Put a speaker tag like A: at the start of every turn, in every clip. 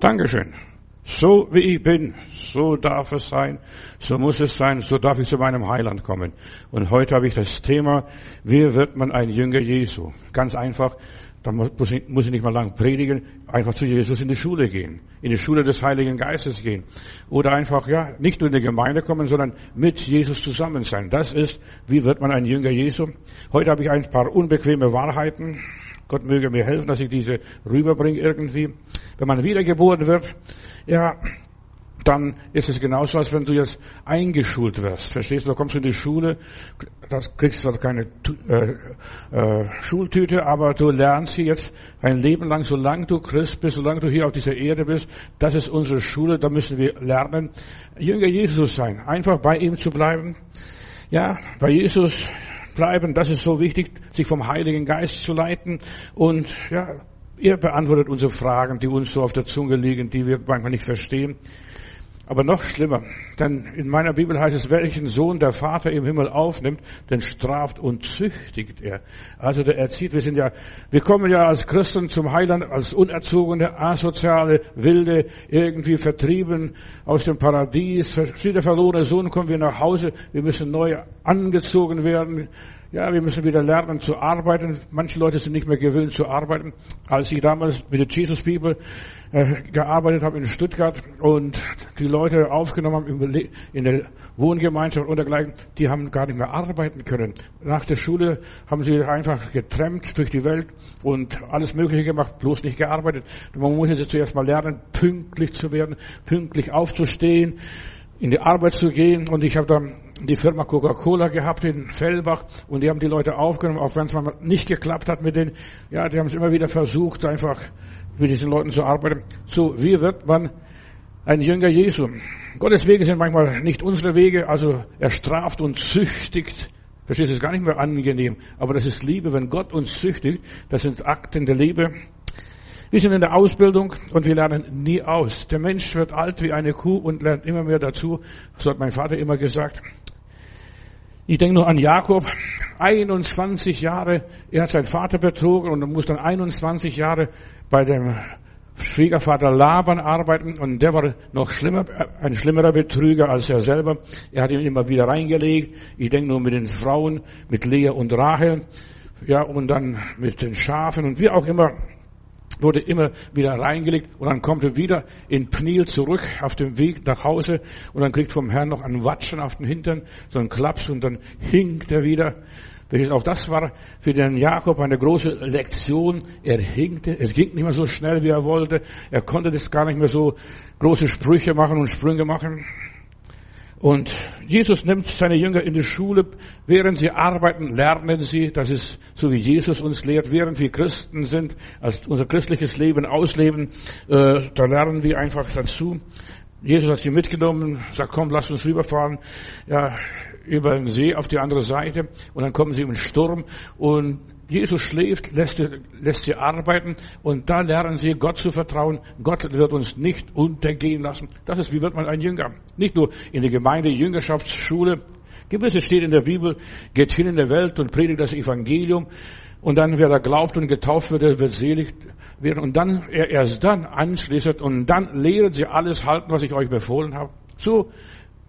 A: Dankeschön. So wie ich bin, so darf es sein, so muss es sein, so darf ich zu meinem Heiland kommen. Und heute habe ich das Thema, wie wird man ein Jünger Jesu? Ganz einfach, da muss ich, muss ich nicht mal lang predigen, einfach zu Jesus in die Schule gehen, in die Schule des Heiligen Geistes gehen. Oder einfach, ja, nicht nur in die Gemeinde kommen, sondern mit Jesus zusammen sein. Das ist, wie wird man ein Jünger Jesu? Heute habe ich ein paar unbequeme Wahrheiten. Gott möge mir helfen, dass ich diese rüberbringe irgendwie. Wenn man wiedergeboren wird, ja, dann ist es genauso, als wenn du jetzt eingeschult wirst. Verstehst du? Da kommst du in die Schule, das kriegst zwar keine äh, äh, Schultüte, aber du lernst hier jetzt ein Leben lang, solange du Christ bist, solange du hier auf dieser Erde bist. Das ist unsere Schule, da müssen wir lernen, Jünger Jesus sein. Einfach bei ihm zu bleiben. Ja, bei Jesus bleiben, das ist so wichtig, sich vom Heiligen Geist zu leiten und ja, Ihr beantwortet unsere Fragen, die uns so auf der Zunge liegen, die wir manchmal nicht verstehen. Aber noch schlimmer, denn in meiner Bibel heißt es, welchen Sohn der Vater im Himmel aufnimmt, den straft und züchtigt er. Also der erzieht, wir sind ja, wir kommen ja als Christen zum Heiland, als unerzogene, asoziale, wilde, irgendwie vertrieben aus dem Paradies, wie der verlorene Sohn kommen wir nach Hause, wir müssen neu angezogen werden, ja, wir müssen wieder lernen zu arbeiten. Manche Leute sind nicht mehr gewöhnt zu arbeiten. Als ich damals mit der Jesus Bibel äh, gearbeitet habe in Stuttgart und die Leute aufgenommen haben in der Wohngemeinschaft und dergleichen, die haben gar nicht mehr arbeiten können. Nach der Schule haben sie einfach getrennt durch die Welt und alles Mögliche gemacht, bloß nicht gearbeitet. Man muss jetzt zuerst mal lernen, pünktlich zu werden, pünktlich aufzustehen, in die Arbeit zu gehen und ich habe dann die Firma Coca-Cola gehabt in Fellbach und die haben die Leute aufgenommen, auch wenn es mal nicht geklappt hat mit denen. Ja, die haben es immer wieder versucht, einfach mit diesen Leuten zu arbeiten. So, wie wird man ein Jünger Jesu? Gottes Wege sind manchmal nicht unsere Wege, also er straft und züchtigt. Verstehst du, ist gar nicht mehr angenehm. Aber das ist Liebe, wenn Gott uns züchtigt. Das sind Akten der Liebe. Wir sind in der Ausbildung und wir lernen nie aus. Der Mensch wird alt wie eine Kuh und lernt immer mehr dazu. So hat mein Vater immer gesagt. Ich denke nur an Jakob, 21 Jahre, er hat seinen Vater betrogen und muss dann 21 Jahre bei dem Schwiegervater Laban arbeiten und der war noch schlimmer, ein schlimmerer Betrüger als er selber. Er hat ihn immer wieder reingelegt. Ich denke nur mit den Frauen, mit Lea und Rachel, ja, und dann mit den Schafen und wie auch immer wurde immer wieder reingelegt und dann kommt er wieder in Pniel zurück auf dem Weg nach Hause und dann kriegt vom Herrn noch einen Watschen auf den Hintern, so einen Klaps und dann hinkt er wieder. Auch das war für den Jakob eine große Lektion. Er hinkte, es ging nicht mehr so schnell, wie er wollte. Er konnte das gar nicht mehr so große Sprüche machen und Sprünge machen. Und Jesus nimmt seine Jünger in die Schule. Während sie arbeiten, lernen sie. Das ist so wie Jesus uns lehrt. Während wir Christen sind, als unser christliches Leben ausleben, äh, da lernen wir einfach dazu. Jesus hat sie mitgenommen, sagt, komm, lass uns rüberfahren, ja, über den See auf die andere Seite. Und dann kommen sie im Sturm und Jesus schläft, lässt, lässt sie arbeiten und da lernen sie Gott zu vertrauen. Gott wird uns nicht untergehen lassen. Das ist, wie wird man ein Jünger? Nicht nur in der Gemeinde, Jüngerschaftsschule. Gewisse steht in der Bibel, geht hin in der Welt und predigt das Evangelium. Und dann, wer da glaubt und getauft wird, wird selig werden. Und dann, erst dann anschließend und dann lehren sie alles halten, was ich euch befohlen habe. So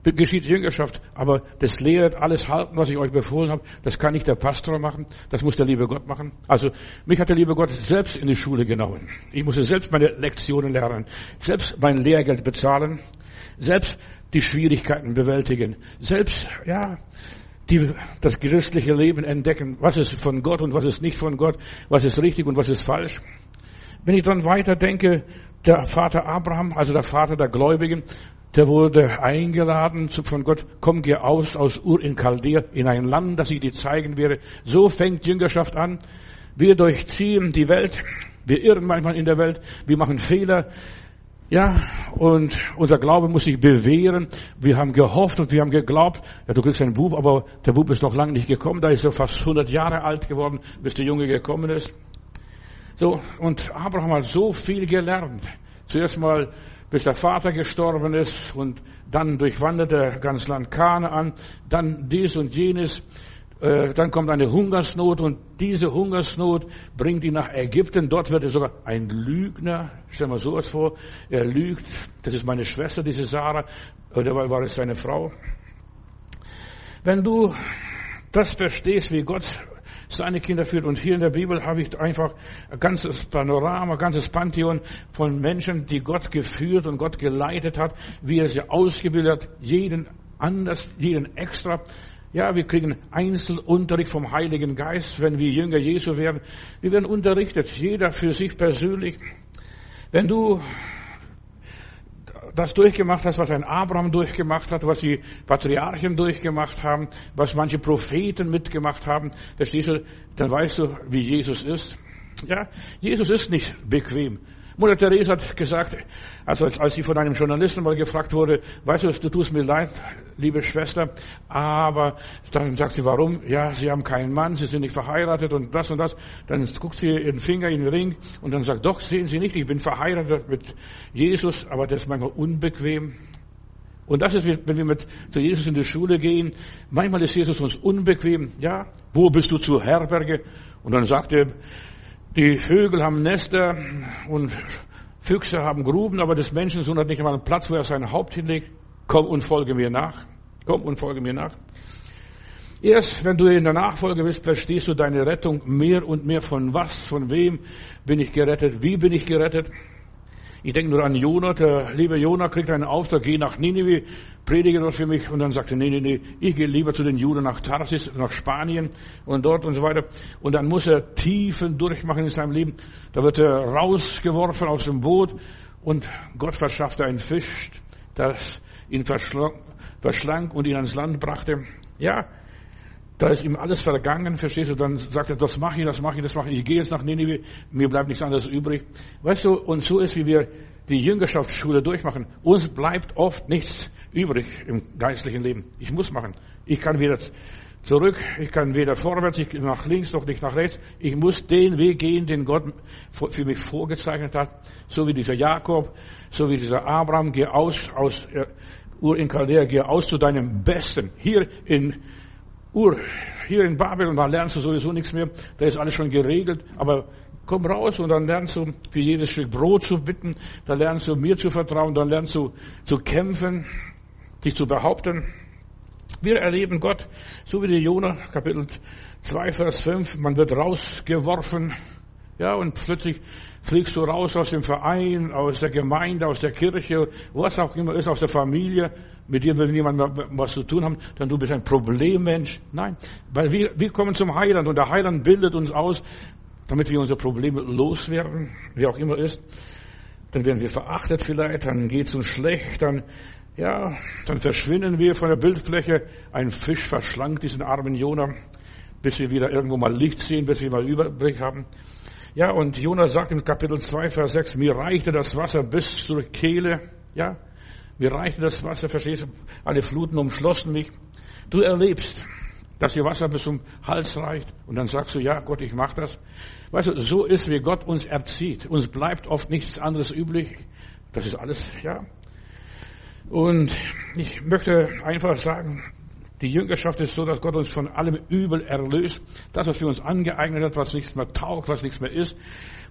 A: geschieht Jüngerschaft, aber das lehrt alles halten, was ich euch befohlen habe. Das kann nicht der Pastor machen, das muss der liebe Gott machen. Also mich hat der liebe Gott selbst in die Schule genommen. Ich musste selbst meine Lektionen lernen, selbst mein Lehrgeld bezahlen, selbst die Schwierigkeiten bewältigen, selbst ja die, das christliche Leben entdecken, was ist von Gott und was ist nicht von Gott, was ist richtig und was ist falsch. Wenn ich dann weiter denke, der Vater Abraham, also der Vater der Gläubigen, der wurde eingeladen von Gott, komm, geh aus, aus Ur in Chaldea, in ein Land, das ich dir zeigen werde. So fängt Jüngerschaft an. Wir durchziehen die Welt. Wir irren manchmal in der Welt. Wir machen Fehler. Ja, und unser Glaube muss sich bewähren. Wir haben gehofft und wir haben geglaubt, ja, du kriegst einen Bub, aber der Bub ist noch lange nicht gekommen. Da ist er fast 100 Jahre alt geworden, bis der Junge gekommen ist. So, und Abraham hat so viel gelernt. Zuerst mal bis der Vater gestorben ist und dann durchwandert er ganz Land Kanaan, dann dies und jenes. Äh, dann kommt eine Hungersnot und diese Hungersnot bringt ihn nach Ägypten. Dort wird er sogar ein Lügner. Stell mal sowas vor. Er lügt. Das ist meine Schwester, diese Sarah. Oder war es seine Frau? Wenn du das verstehst, wie Gott seine Kinder führt. Und hier in der Bibel habe ich einfach ein ganzes Panorama, ein ganzes Pantheon von Menschen, die Gott geführt und Gott geleitet hat, wie er sie ausgebildet hat, jeden anders, jeden extra. Ja, wir kriegen Einzelunterricht vom Heiligen Geist, wenn wir Jünger Jesu werden. Wir werden unterrichtet, jeder für sich persönlich. Wenn du das durchgemacht hast, was ein Abraham durchgemacht hat, was die Patriarchen durchgemacht haben, was manche Propheten mitgemacht haben, verstehst du, dann weißt du, wie Jesus ist. Ja, Jesus ist nicht bequem. Mutter Therese hat gesagt, also als sie von einem Journalisten mal gefragt wurde, weißt du, du tust mir leid, liebe Schwester, aber dann sagt sie, warum? Ja, sie haben keinen Mann, sie sind nicht verheiratet und das und das. Dann guckt sie ihren Finger in den Ring und dann sagt, doch, sehen Sie nicht, ich bin verheiratet mit Jesus, aber das ist manchmal unbequem. Und das ist, wenn wir mit zu Jesus in die Schule gehen, manchmal ist Jesus uns unbequem. Ja, wo bist du zur Herberge? Und dann sagt er, die Vögel haben Nester und Füchse haben Gruben, aber des Menschensohn hat nicht einmal einen Platz, wo er sein Haupt hinlegt. Komm und folge mir nach. Komm und folge mir nach. Erst wenn du in der Nachfolge bist, verstehst du deine Rettung mehr und mehr von was, von wem bin ich gerettet, wie bin ich gerettet. Ich denke nur an Jonah, der liebe Jonah kriegt einen Auftrag, geh nach Ninive, predige dort für mich. Und dann sagte, nee, nee, nee, ich gehe lieber zu den Juden nach Tarsis, nach Spanien und dort und so weiter. Und dann muss er Tiefen durchmachen in seinem Leben. Da wird er rausgeworfen aus dem Boot und Gott verschaffte einen Fisch, das ihn verschlang und ihn ans Land brachte. Ja, da ist ihm alles vergangen, verstehst du? Dann sagt er, das mache ich, das mache ich, das mache ich. Ich gehe jetzt nach Nineveh, mir bleibt nichts anderes übrig. Weißt du, und so ist, wie wir die Jüngerschaftsschule durchmachen. Uns bleibt oft nichts übrig im geistlichen Leben. Ich muss machen. Ich kann weder zurück, ich kann weder vorwärts, ich nach links noch nicht nach rechts. Ich muss den Weg gehen, den Gott für mich vorgezeichnet hat. So wie dieser Jakob, so wie dieser Abraham, geh aus, aus äh, Ur in Chaldea, geh aus zu deinem Besten. Hier in Ur, hier in Babylon, da lernst du sowieso nichts mehr, da ist alles schon geregelt, aber komm raus und dann lernst du für jedes Stück Brot zu bitten, dann lernst du mir zu vertrauen, dann lernst du zu kämpfen, dich zu behaupten. Wir erleben Gott, so wie der Jonah, Kapitel 2, Vers 5, man wird rausgeworfen, ja, und plötzlich fliegst du raus aus dem Verein, aus der Gemeinde, aus der Kirche, was auch immer ist, aus der Familie. Mit dir will niemand was zu tun haben, dann du bist ein Problemmensch. Nein, weil wir, wir kommen zum Heiland und der Heiland bildet uns aus, damit wir unsere Probleme loswerden, wie auch immer ist. Dann werden wir verachtet vielleicht, dann geht's uns schlecht, dann ja, dann verschwinden wir von der Bildfläche. Ein Fisch verschlankt diesen armen Jonah, bis wir wieder irgendwo mal Licht sehen, bis wir mal Überblick haben. Ja, und Jonas sagt im Kapitel 2, Vers 6, mir reichte das Wasser bis zur Kehle. Ja, mir reichte das Wasser, verstehst du? Alle Fluten umschlossen mich. Du erlebst, dass dir Wasser bis zum Hals reicht. Und dann sagst du, ja, Gott, ich mach das. Weißt du, so ist, wie Gott uns erzieht. Uns bleibt oft nichts anderes übrig. Das ist alles, ja. Und ich möchte einfach sagen, die Jüngerschaft ist so, dass Gott uns von allem Übel erlöst. Das, was für uns angeeignet hat, was nichts mehr taugt, was nichts mehr ist,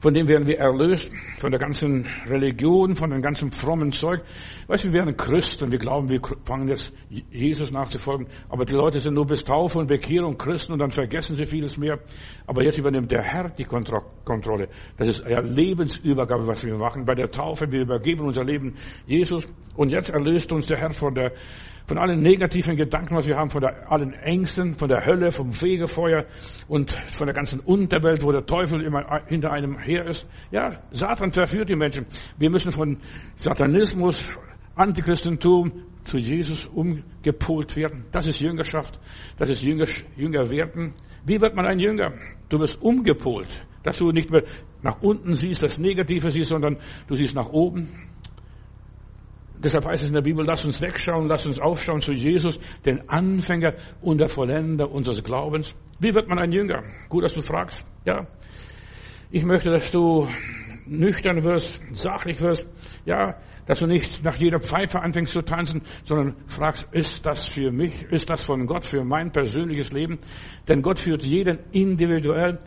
A: von dem werden wir erlöst, von der ganzen Religion, von dem ganzen frommen Zeug. Weißt du, wir werden Christen, wir glauben, wir fangen jetzt Jesus nachzufolgen, aber die Leute sind nur bis Taufe und Bekehrung Christen und dann vergessen sie vieles mehr. Aber jetzt übernimmt der Herr die Kontrolle. Das ist ja Lebensübergabe, was wir machen. Bei der Taufe, wir übergeben unser Leben Jesus und jetzt erlöst uns der Herr von der von allen negativen Gedanken, was wir haben, von der, allen Ängsten, von der Hölle, vom Fegefeuer und von der ganzen Unterwelt, wo der Teufel immer hinter einem her ist. Ja, Satan verführt die Menschen. Wir müssen von Satanismus, Antichristentum zu Jesus umgepolt werden. Das ist Jüngerschaft. Das ist Jünger, Jünger werden. Wie wird man ein Jünger? Du wirst umgepolt. Dass du nicht mehr nach unten siehst, das Negative siehst, sondern du siehst nach oben. Deshalb heißt es in der Bibel, lass uns wegschauen, lass uns aufschauen zu Jesus, den Anfänger und der Vollender unseres Glaubens. Wie wird man ein Jünger? Gut, dass du fragst. Ja. Ich möchte, dass du nüchtern wirst, sachlich wirst, ja, dass du nicht nach jeder Pfeife anfängst zu tanzen, sondern fragst, ist das für mich, ist das von Gott für mein persönliches Leben? Denn Gott führt jeden individuell.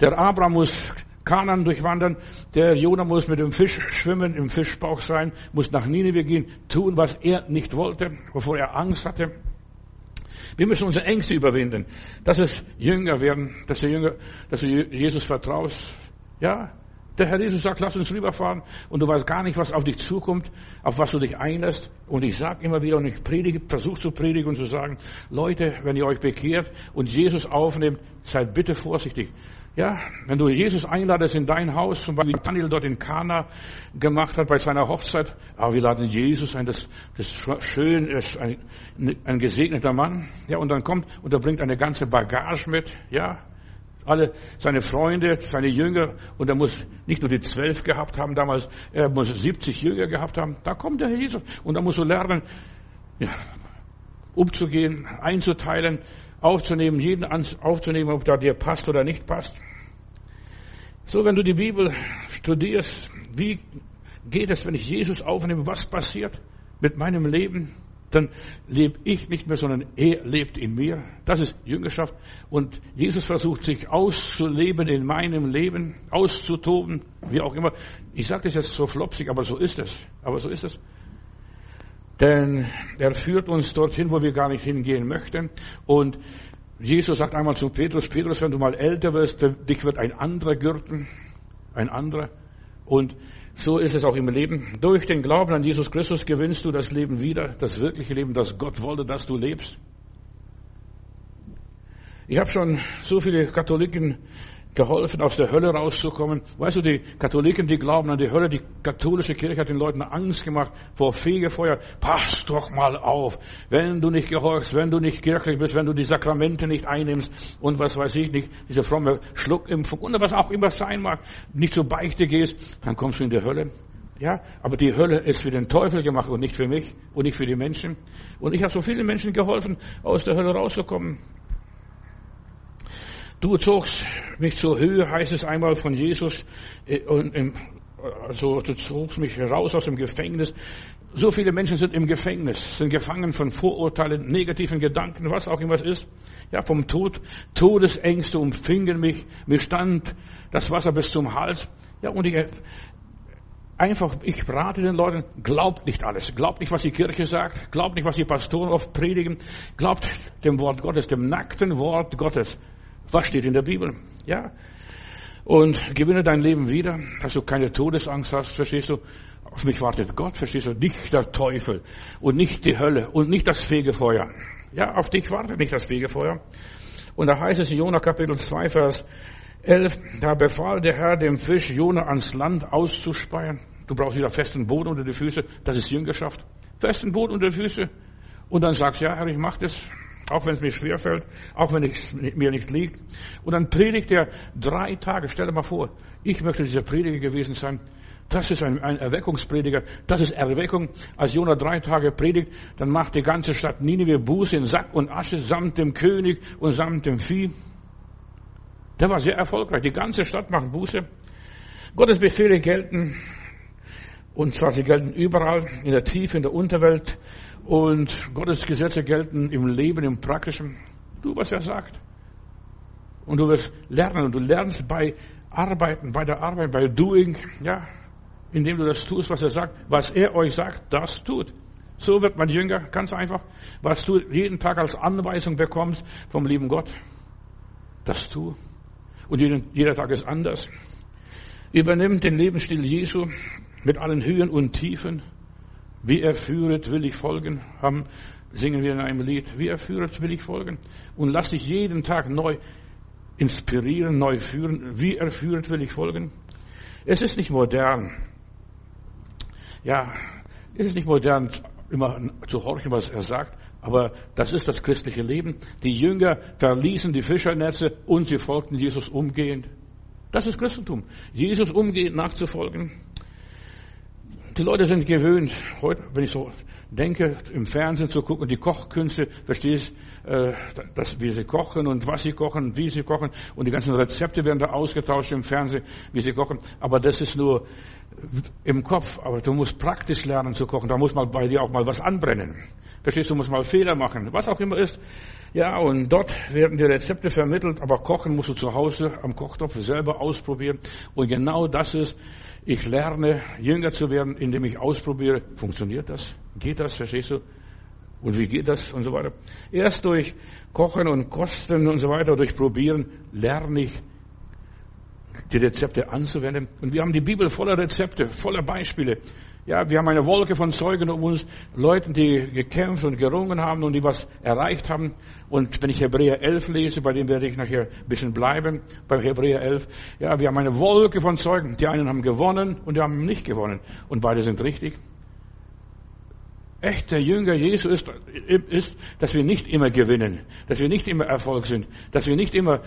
A: Der Abraham muss Kanan durchwandern, der Jonah muss mit dem Fisch schwimmen, im Fischbauch sein, muss nach Nineveh gehen, tun, was er nicht wollte, wovor er Angst hatte. Wir müssen unsere Ängste überwinden. Das ist Jünger werden, dass du Jünger, dass du Jesus vertraust. Ja, der Herr Jesus sagt, lass uns rüberfahren und du weißt gar nicht, was auf dich zukommt, auf was du dich einlässt. Und ich sage immer wieder und ich predige, versuche zu predigen und zu sagen, Leute, wenn ihr euch bekehrt und Jesus aufnehmt, seid bitte vorsichtig. Ja, wenn du Jesus einladest in dein Haus, zum Beispiel Daniel dort in Kana gemacht hat bei seiner Hochzeit, aber wir laden Jesus ein, das, das schön, er ist ein, ein gesegneter Mann, ja, und dann kommt und er bringt eine ganze Bagage mit, ja, alle seine Freunde, seine Jünger, und er muss nicht nur die zwölf gehabt haben damals, er muss 70 Jünger gehabt haben, da kommt der Jesus, und da musst du lernen, ja, umzugehen, einzuteilen, aufzunehmen, jeden aufzunehmen, ob da dir passt oder nicht passt. So, wenn du die Bibel studierst, wie geht es, wenn ich Jesus aufnehme, was passiert mit meinem Leben? Dann lebe ich nicht mehr, sondern er lebt in mir. Das ist Jüngerschaft. Und Jesus versucht sich auszuleben in meinem Leben, auszutoben, wie auch immer. Ich sage das jetzt so flopsig, aber so ist es. Aber so ist es. Denn er führt uns dorthin, wo wir gar nicht hingehen möchten. Und Jesus sagt einmal zu Petrus, Petrus, wenn du mal älter wirst, dich wird ein anderer gürten. Ein anderer. Und so ist es auch im Leben. Durch den Glauben an Jesus Christus gewinnst du das Leben wieder, das wirkliche Leben, das Gott wollte, dass du lebst. Ich habe schon so viele Katholiken geholfen, aus der Hölle rauszukommen. Weißt du, die Katholiken, die glauben an die Hölle, die katholische Kirche hat den Leuten Angst gemacht vor Fegefeuer. Pass doch mal auf, wenn du nicht gehorchst, wenn du nicht kirchlich bist, wenn du die Sakramente nicht einnimmst und was weiß ich nicht, diese fromme Schluckimpfung und was auch immer sein mag, nicht zur Beichte gehst, dann kommst du in die Hölle. Ja, aber die Hölle ist für den Teufel gemacht und nicht für mich und nicht für die Menschen. Und ich habe so vielen Menschen geholfen, aus der Hölle rauszukommen. Du zogst mich zur Höhe, heißt es einmal von Jesus, äh, und also du zogst mich raus aus dem Gefängnis. So viele Menschen sind im Gefängnis, sind gefangen von Vorurteilen, negativen Gedanken, was auch immer es ist. Ja, vom Tod, Todesängste umfingen mich. Mir stand das Wasser bis zum Hals. Ja, und ich, einfach, ich rate den Leuten, glaubt nicht alles. Glaubt nicht, was die Kirche sagt. Glaubt nicht, was die Pastoren oft predigen. Glaubt dem Wort Gottes, dem nackten Wort Gottes. Was steht in der Bibel? Ja. Und gewinne dein Leben wieder, dass du keine Todesangst hast, verstehst du? Auf mich wartet Gott, verstehst du? Nicht der Teufel und nicht die Hölle und nicht das Fegefeuer. Ja, auf dich wartet nicht das Fegefeuer. Und da heißt es in Jona Kapitel 2, Vers 11, da befahl der Herr dem Fisch Jona ans Land auszuspeien. Du brauchst wieder festen Boden unter die Füße. Das ist Jüngerschaft. Festen Boden unter die Füße. Und dann sagst du, ja, Herr, ich mach das. Auch wenn es mir schwerfällt, auch wenn es mir nicht liegt. Und dann predigt er drei Tage. Stell dir mal vor, ich möchte dieser Prediger gewesen sein. Das ist ein, ein Erweckungsprediger. Das ist Erweckung. Als Jonah drei Tage predigt, dann macht die ganze Stadt Nineveh Buße in Sack und Asche samt dem König und samt dem Vieh. Der war sehr erfolgreich. Die ganze Stadt macht Buße. Gottes Befehle gelten. Und zwar sie gelten überall, in der Tiefe, in der Unterwelt. Und Gottes Gesetze gelten im Leben, im Praktischen. Du, was er sagt. Und du wirst lernen und du lernst bei Arbeiten, bei der Arbeit, bei Doing, ja, indem du das tust, was er sagt. Was er euch sagt, das tut. So wird man jünger, ganz einfach. Was du jeden Tag als Anweisung bekommst vom lieben Gott, das tu. Und jeden, jeder Tag ist anders. Übernimm den Lebensstil Jesu mit allen Höhen und Tiefen. Wie er führet, will ich folgen, haben, singen wir in einem Lied. Wie er führet, will ich folgen. Und lass dich jeden Tag neu inspirieren, neu führen. Wie er führet, will ich folgen. Es ist nicht modern. Ja, es ist nicht modern, immer zu horchen, was er sagt. Aber das ist das christliche Leben. Die Jünger verließen die Fischernetze und sie folgten Jesus umgehend. Das ist Christentum. Jesus umgehend nachzufolgen. Die Leute sind gewöhnt, heute, wenn ich so denke, im Fernsehen zu gucken, die Kochkünste, verstehst, äh, dass, wie sie kochen und was sie kochen, wie sie kochen und die ganzen Rezepte werden da ausgetauscht im Fernsehen, wie sie kochen. Aber das ist nur im Kopf. Aber du musst praktisch lernen zu kochen. Da muss mal bei dir auch mal was anbrennen. Verstehst du, musst mal Fehler machen, was auch immer ist. Ja, und dort werden die Rezepte vermittelt, aber kochen musst du zu Hause am Kochtopf selber ausprobieren. Und genau das ist, ich lerne, jünger zu werden, indem ich ausprobiere. Funktioniert das? Geht das? Verstehst du? Und wie geht das? Und so weiter. Erst durch Kochen und Kosten und so weiter, durch Probieren, lerne ich, die Rezepte anzuwenden. Und wir haben die Bibel voller Rezepte, voller Beispiele. Ja, wir haben eine Wolke von Zeugen um uns, Leuten, die gekämpft und gerungen haben und die was erreicht haben. Und wenn ich Hebräer 11 lese, bei dem werde ich nachher ein bisschen bleiben, bei Hebräer 11, ja, wir haben eine Wolke von Zeugen. Die einen haben gewonnen und die haben nicht gewonnen. Und beide sind richtig. Echter Jünger Jesu ist, ist, dass wir nicht immer gewinnen, dass wir nicht immer Erfolg sind, dass wir nicht immer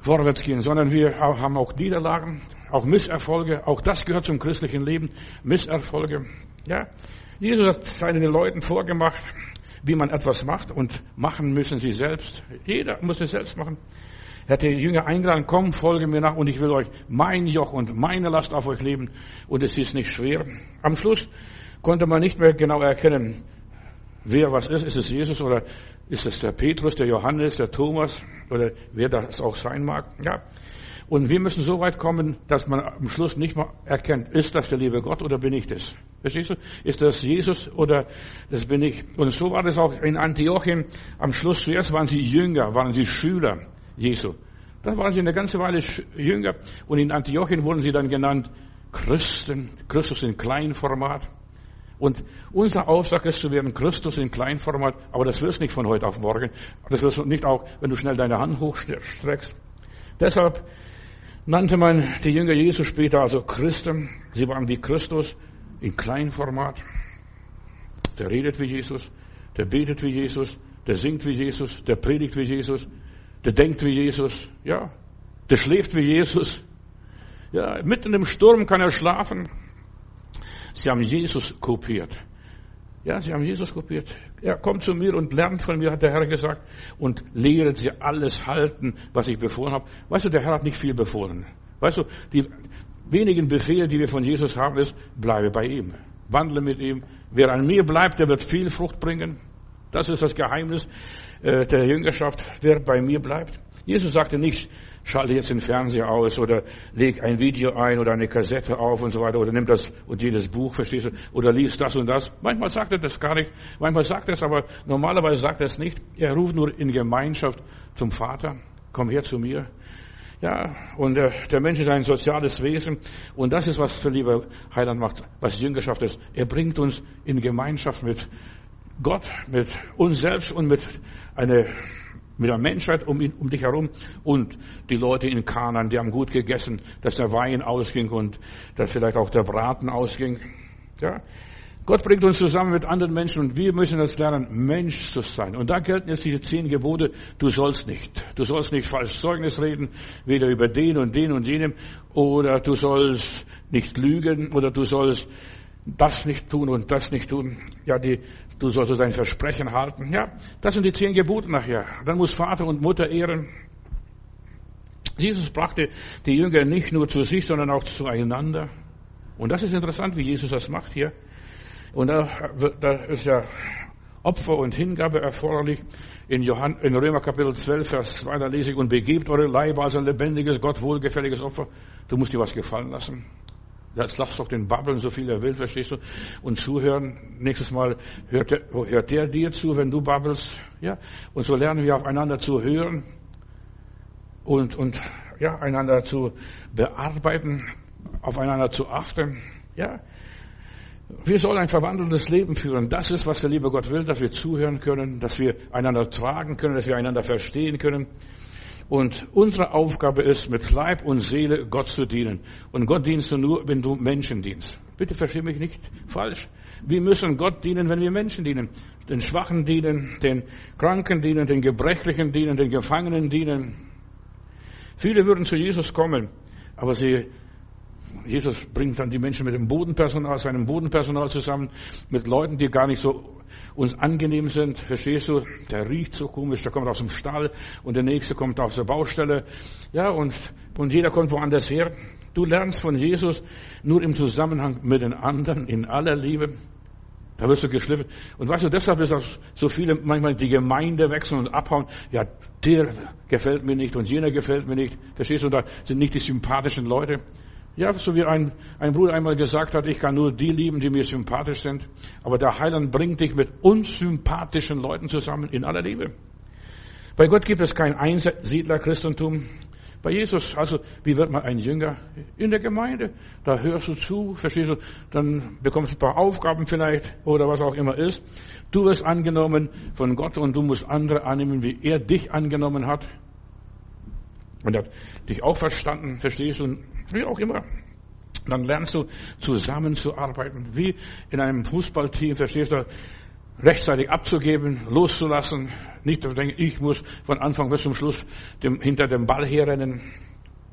A: vorwärts gehen, sondern wir haben auch Niederlagen, auch Misserfolge, auch das gehört zum christlichen Leben, Misserfolge. Ja, Jesus hat seinen Leuten vorgemacht, wie man etwas macht und machen müssen sie selbst. Jeder muss es selbst machen. Er hat die Jünger eingeladen, komm, folge mir nach und ich will euch mein Joch und meine Last auf euch leben und es ist nicht schwer. Am Schluss konnte man nicht mehr genau erkennen, wer was ist. Ist es Jesus oder ist es der Petrus, der Johannes, der Thomas oder wer das auch sein mag? Ja. Und wir müssen so weit kommen, dass man am Schluss nicht mehr erkennt, ist das der liebe Gott oder bin ich das? Verstehst du? Ist das Jesus oder das bin ich? Und so war das auch in Antiochien. Am Schluss zuerst waren sie Jünger, waren sie Schüler Jesu. Dann waren sie eine ganze Weile Jünger und in Antiochien wurden sie dann genannt Christen, Christus in Kleinformat. Und unser Auftrag ist zu werden Christus in Kleinformat, aber das wirst nicht von heute auf morgen. Das wirst du nicht auch, wenn du schnell deine Hand hochstreckst. Deshalb nannte man die Jünger Jesu später also Christen. Sie waren wie Christus in Kleinformat. Der redet wie Jesus, der betet wie Jesus, der singt wie Jesus, der predigt wie Jesus, der denkt wie Jesus, ja, der schläft wie Jesus. Ja, mitten im Sturm kann er schlafen. Sie haben Jesus kopiert. Ja, sie haben Jesus kopiert. Ja, kommt zu mir und lernt von mir, hat der Herr gesagt, und lehret sie alles halten, was ich befohlen habe. Weißt du, der Herr hat nicht viel befohlen. Weißt du, die wenigen Befehle, die wir von Jesus haben, ist, bleibe bei ihm. Wandle mit ihm. Wer an mir bleibt, der wird viel Frucht bringen. Das ist das Geheimnis äh, der Jüngerschaft. Wer bei mir bleibt. Jesus sagte nicht, schalte jetzt den Fernseher aus oder leg ein Video ein oder eine Kassette auf und so weiter oder nimm das und jedes Buch, verstehst du, oder liest das und das. Manchmal sagt er das gar nicht, manchmal sagt er es, aber normalerweise sagt er es nicht. Er ruft nur in Gemeinschaft zum Vater, komm her zu mir. Ja, und der, der Mensch ist ein soziales Wesen und das ist, was der liebe Heiland macht, was Jüngerschaft ist. Er bringt uns in Gemeinschaft mit Gott, mit uns selbst und mit einer mit der Menschheit um, um dich herum und die Leute in Kanan, die haben gut gegessen, dass der Wein ausging und dass vielleicht auch der Braten ausging. Ja. Gott bringt uns zusammen mit anderen Menschen und wir müssen das lernen, Mensch zu sein. Und da gelten jetzt diese zehn Gebote. Du sollst nicht. Du sollst nicht falsch Zeugnis reden, weder über den und den und jenem, oder du sollst nicht lügen, oder du sollst das nicht tun und das nicht tun. Ja, die Du sollst dein Versprechen halten. Ja, das sind die zehn Gebote nachher. Dann muss Vater und Mutter ehren. Jesus brachte die Jünger nicht nur zu sich, sondern auch zueinander. Und das ist interessant, wie Jesus das macht hier. Und da, da ist ja Opfer und Hingabe erforderlich. In, Johann, in Römer Kapitel 12, Vers 2, da lese ich, und begebt eure Leiber als ein lebendiges, Gott wohlgefälliges Opfer. Du musst dir was gefallen lassen. Jetzt lass doch den babbeln, so viel er will, verstehst du? Und zuhören. Nächstes Mal hört der, hört der dir zu, wenn du babbelst. Ja? Und so lernen wir aufeinander zu hören und, und, ja, einander zu bearbeiten, aufeinander zu achten. Ja? Wir sollen ein verwandeltes Leben führen. Das ist, was der liebe Gott will, dass wir zuhören können, dass wir einander tragen können, dass wir einander verstehen können. Und unsere Aufgabe ist, mit Leib und Seele Gott zu dienen. Und Gott dienst du nur, wenn du Menschen dienst. Bitte versteh mich nicht falsch. Wir müssen Gott dienen, wenn wir Menschen dienen. Den Schwachen dienen, den Kranken dienen, den Gebrechlichen dienen, den Gefangenen dienen. Viele würden zu Jesus kommen, aber sie Jesus bringt dann die Menschen mit dem Bodenpersonal, seinem Bodenpersonal zusammen, mit Leuten, die gar nicht so uns angenehm sind. Verstehst du? Der riecht so komisch, der kommt aus dem Stall und der nächste kommt aus der Baustelle. Ja, und, und jeder kommt woanders her. Du lernst von Jesus nur im Zusammenhang mit den anderen, in aller Liebe. Da wirst du geschliffen. Und weißt du, deshalb ist auch so viele manchmal die Gemeinde wechseln und abhauen. Ja, der gefällt mir nicht und jener gefällt mir nicht. Verstehst du, da sind nicht die sympathischen Leute. Ja, so wie ein, ein Bruder einmal gesagt hat, ich kann nur die lieben, die mir sympathisch sind. Aber der Heiland bringt dich mit unsympathischen Leuten zusammen in aller Liebe. Bei Gott gibt es kein Einsiedler-Christentum. Bei Jesus, also, wie wird man ein Jünger? In der Gemeinde. Da hörst du zu, verstehst du, dann bekommst du ein paar Aufgaben vielleicht oder was auch immer ist. Du wirst angenommen von Gott und du musst andere annehmen, wie er dich angenommen hat. Und er hat dich auch verstanden, verstehst du, wie auch immer. Dann lernst du zusammenzuarbeiten, wie in einem Fußballteam, verstehst du, rechtzeitig abzugeben, loszulassen, nicht zu denken, ich muss von Anfang bis zum Schluss dem, hinter dem Ball herrennen.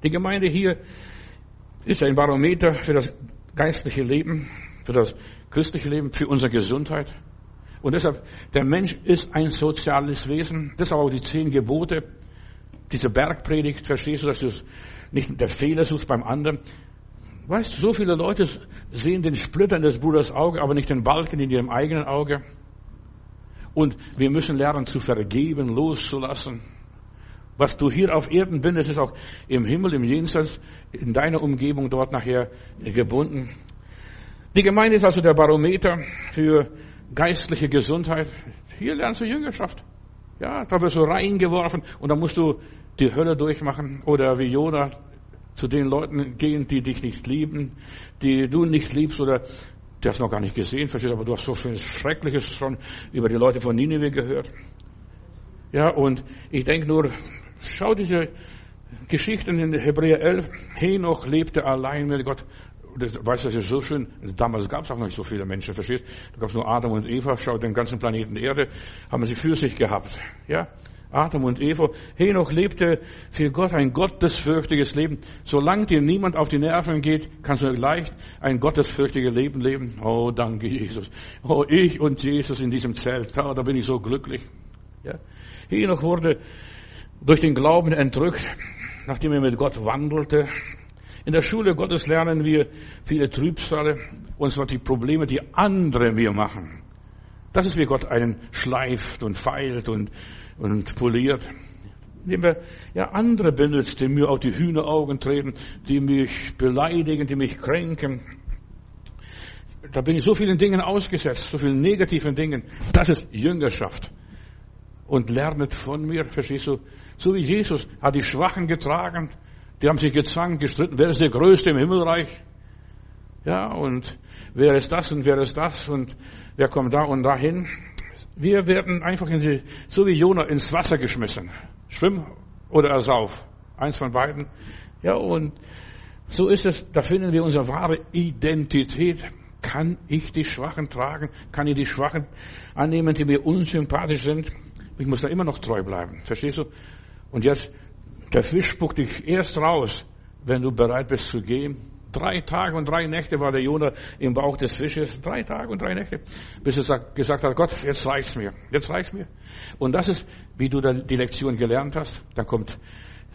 A: Die Gemeinde hier ist ein Barometer für das geistliche Leben, für das christliche Leben, für unsere Gesundheit. Und deshalb, der Mensch ist ein soziales Wesen. Deshalb auch die zehn Gebote. Diese Bergpredigt, verstehst du, dass du nicht der Fehler suchst beim anderen. Weißt du, so viele Leute sehen den Splitter in des Bruders Auge, aber nicht den Balken in ihrem eigenen Auge. Und wir müssen lernen zu vergeben, loszulassen. Was du hier auf Erden bindest, ist auch im Himmel, im Jenseits, in deiner Umgebung dort nachher gebunden. Die Gemeinde ist also der Barometer für geistliche Gesundheit. Hier lernst du Jüngerschaft. Ja, da wirst du reingeworfen und dann musst du die Hölle durchmachen oder wie Jona zu den Leuten gehen, die dich nicht lieben, die du nicht liebst oder du hast noch gar nicht gesehen, verstehst aber du hast so viel Schreckliches schon über die Leute von Nineveh gehört. Ja, und ich denke nur, schau diese Geschichten in Hebräer 11. Henoch lebte allein mit Gott. Das, weißt du, das ist so schön. Damals gab es auch noch nicht so viele Menschen, verstehst? Da gab es nur Adam und Eva. Schau, den ganzen Planeten Erde haben sie für sich gehabt. Ja, Adam und Eva. Henoch lebte für Gott ein gottesfürchtiges Leben. Solange dir niemand auf die Nerven geht, kannst du leicht ein gottesfürchtiges Leben leben. Oh, danke Jesus. Oh, ich und Jesus in diesem Zelt. Oh, da bin ich so glücklich. Ja. Henoch wurde durch den Glauben entrückt, nachdem er mit Gott wandelte. In der Schule Gottes lernen wir viele Trübsale, und zwar die Probleme, die andere mir machen. Das ist, wie Gott einen schleift und feilt und und poliert. Indem wir ja andere benutzt, die mir auf die Hühneraugen treten, die mich beleidigen, die mich kränken. Da bin ich so vielen Dingen ausgesetzt, so vielen negativen Dingen. Das ist Jüngerschaft. Und lernet von mir, verstehst du? So wie Jesus hat die Schwachen getragen, die haben sich gezankt, gestritten, wer ist der Größte im Himmelreich? Ja, und wer ist das und wer ist das und wer kommt da und dahin? Wir werden einfach in die, so wie Jona ins Wasser geschmissen. Schwimm oder ersauf. Eins von beiden. Ja, und so ist es, da finden wir unsere wahre Identität. Kann ich die Schwachen tragen? Kann ich die Schwachen annehmen, die mir unsympathisch sind? Ich muss da immer noch treu bleiben. Verstehst du? Und jetzt, der Fisch spuckt dich erst raus, wenn du bereit bist zu gehen Drei Tage und drei Nächte war der Jonah im Bauch des Fisches. Drei Tage und drei Nächte. Bis er gesagt hat, Gott, jetzt reicht's mir. Jetzt reicht's mir. Und das ist, wie du die Lektion gelernt hast. Dann kommt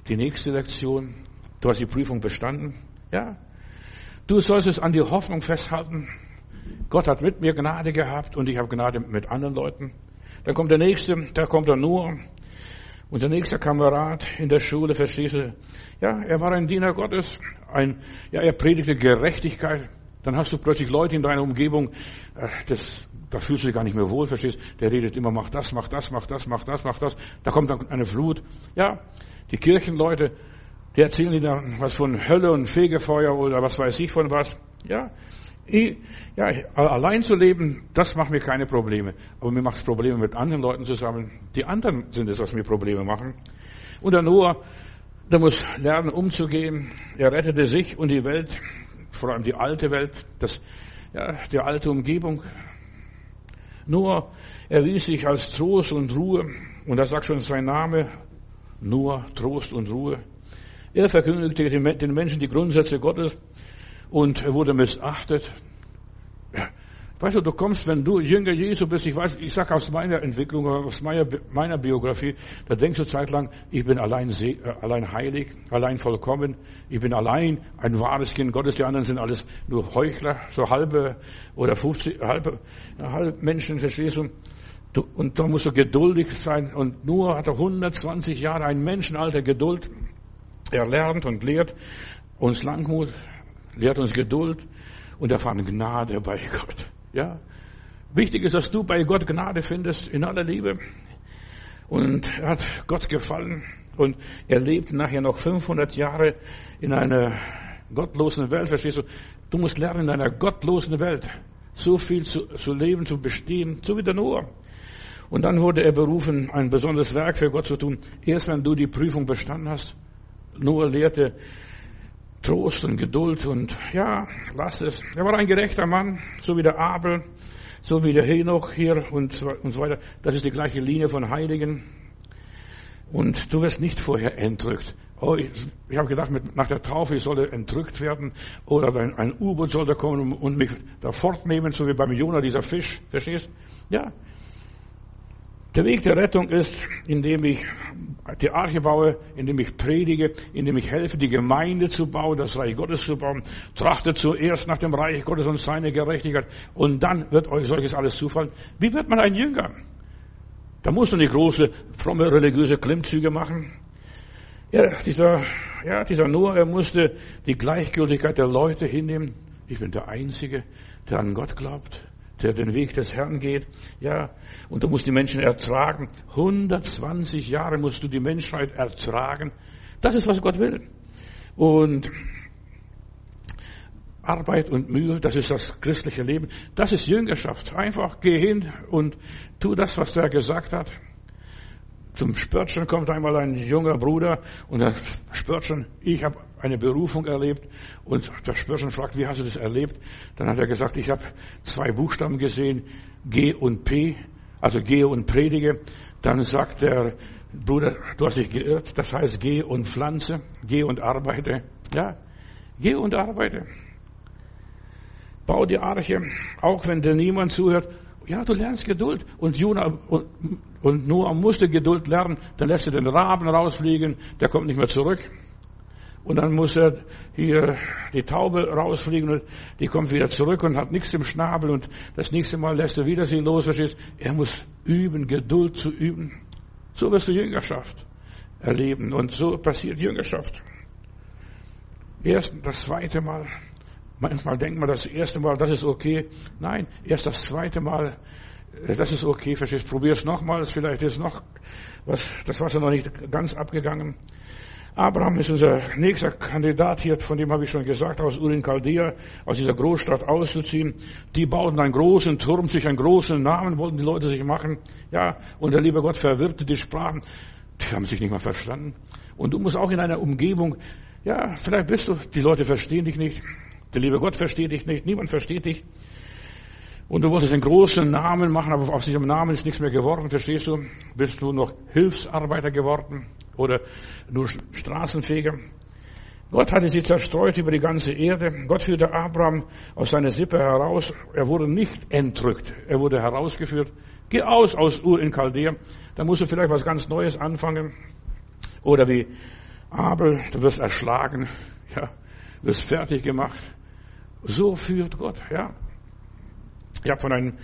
A: die nächste Lektion. Du hast die Prüfung bestanden. Ja. Du sollst es an die Hoffnung festhalten. Gott hat mit mir Gnade gehabt und ich habe Gnade mit anderen Leuten. Dann kommt der nächste, da kommt er nur. Unser nächster Kamerad in der Schule, verstehst du? Ja, er war ein Diener Gottes. Ein, ja, er predigte Gerechtigkeit. Dann hast du plötzlich Leute in deiner Umgebung, äh, das, da fühlst du dich gar nicht mehr wohl, verstehst? Der redet immer, mach das, mach das, mach das, mach das, mach das. Da kommt dann eine Flut. Ja, die Kirchenleute, die erzählen dir dann was von Hölle und Fegefeuer oder was weiß ich von was. Ja, ja, allein zu leben, das macht mir keine Probleme. Aber mir macht es Probleme mit anderen Leuten zusammen. Die anderen sind es, was mir Probleme machen. Und der Noah, der muss lernen, umzugehen. Er rettete sich und die Welt, vor allem die alte Welt, das, ja, die alte Umgebung. Noah erwies sich als Trost und Ruhe. Und da sagt schon sein Name, Noah, Trost und Ruhe. Er verkündigte den Menschen die Grundsätze Gottes und er wurde missachtet. Ja. Weißt du, du kommst, wenn du Jünger Jesu bist, ich weiß, ich sag aus meiner Entwicklung, aus meiner, meiner Biografie, da denkst du zeitlang, ich bin allein, äh, allein heilig, allein vollkommen, ich bin allein ein wahres Kind Gottes, die anderen sind alles nur Heuchler, so halbe oder 50, halbe, halbe Menschen, verstehst du? du? Und da musst du geduldig sein und nur hat er 120 Jahre ein Menschenalter Geduld. Er lernt und lehrt uns Langmut, lehrt uns Geduld und erfahren Gnade bei Gott. Ja. Wichtig ist, dass du bei Gott Gnade findest in aller Liebe. Und er hat Gott gefallen und er lebt nachher noch 500 Jahre in einer gottlosen Welt. Verstehst du? Du musst lernen, in einer gottlosen Welt so viel zu, zu leben, zu bestehen, so wie der Noah. Und dann wurde er berufen, ein besonderes Werk für Gott zu tun. Erst wenn du die Prüfung bestanden hast. Noah lehrte Trost und Geduld und ja, lass es. Er war ein gerechter Mann, so wie der Abel, so wie der Henoch hier und, und so weiter. Das ist die gleiche Linie von Heiligen. Und du wirst nicht vorher entrückt. Oh, ich, ich habe gedacht, mit, nach der Taufe ich sollte entrückt werden oder ein, ein U-Boot sollte kommen und mich da fortnehmen, so wie beim Jonah dieser Fisch. Verstehst? Ja, der Weg der Rettung ist, indem ich die Arche baue, indem ich predige, indem ich helfe, die Gemeinde zu bauen, das Reich Gottes zu bauen. Trachtet zuerst nach dem Reich Gottes und seine Gerechtigkeit und dann wird euch solches alles zufallen. Wie wird man ein Jünger? Da muss man nicht große, fromme, religiöse Klimmzüge machen. Ja, dieser, ja, dieser Noah, er musste die Gleichgültigkeit der Leute hinnehmen. Ich bin der Einzige, der an Gott glaubt der den Weg des Herrn geht. Ja, und du musst die Menschen ertragen. 120 Jahre musst du die Menschheit ertragen. Das ist, was Gott will. Und Arbeit und Mühe, das ist das christliche Leben. Das ist Jüngerschaft. Einfach geh hin und tu das, was der gesagt hat. Zum Spörtchen kommt einmal ein junger Bruder und er Spörtchen, ich habe eine Berufung erlebt und der Spörtchen fragt, wie hast du das erlebt? Dann hat er gesagt, ich habe zwei Buchstaben gesehen, G und P, also gehe und predige. Dann sagt der Bruder, du hast dich geirrt, das heißt geh und pflanze, geh und arbeite. Ja, geh und arbeite. Bau die Arche, auch wenn dir niemand zuhört. Ja, du lernst Geduld. Und Jona und, und Noah musste Geduld lernen. Dann lässt er den Raben rausfliegen, der kommt nicht mehr zurück. Und dann muss er hier die Taube rausfliegen und die kommt wieder zurück und hat nichts im Schnabel und das nächste Mal lässt er wieder sie los. Er muss üben, Geduld zu üben. So wirst du Jüngerschaft erleben und so passiert Jüngerschaft. Erst das zweite Mal. Manchmal denkt man, das erste Mal, das ist okay. Nein, erst das zweite Mal, äh, das ist okay, verstehst? Probier es nochmals, vielleicht ist noch was, das Wasser noch nicht ganz abgegangen. Abraham ist unser nächster Kandidat hier, von dem habe ich schon gesagt, aus Urin Chaldea, aus dieser Großstadt auszuziehen. Die bauten einen großen Turm, sich einen großen Namen wollten die Leute sich machen. Ja, und der liebe Gott verwirrte die Sprachen. Die haben sich nicht mal verstanden. Und du musst auch in einer Umgebung, ja, vielleicht bist du, die Leute verstehen dich nicht. Der liebe Gott versteht dich nicht, niemand versteht dich. Und du wolltest einen großen Namen machen, aber aus diesem Namen ist nichts mehr geworden, verstehst du? Bist du noch Hilfsarbeiter geworden oder nur Straßenfeger? Gott hatte sie zerstreut über die ganze Erde. Gott führte Abraham aus seiner Sippe heraus. Er wurde nicht entrückt. Er wurde herausgeführt. Geh aus aus Ur in Chaldea. Da musst du vielleicht was ganz Neues anfangen. Oder wie Abel, du wirst erschlagen. Ja, wirst fertig gemacht. So führt Gott, ja. Ich habe von einem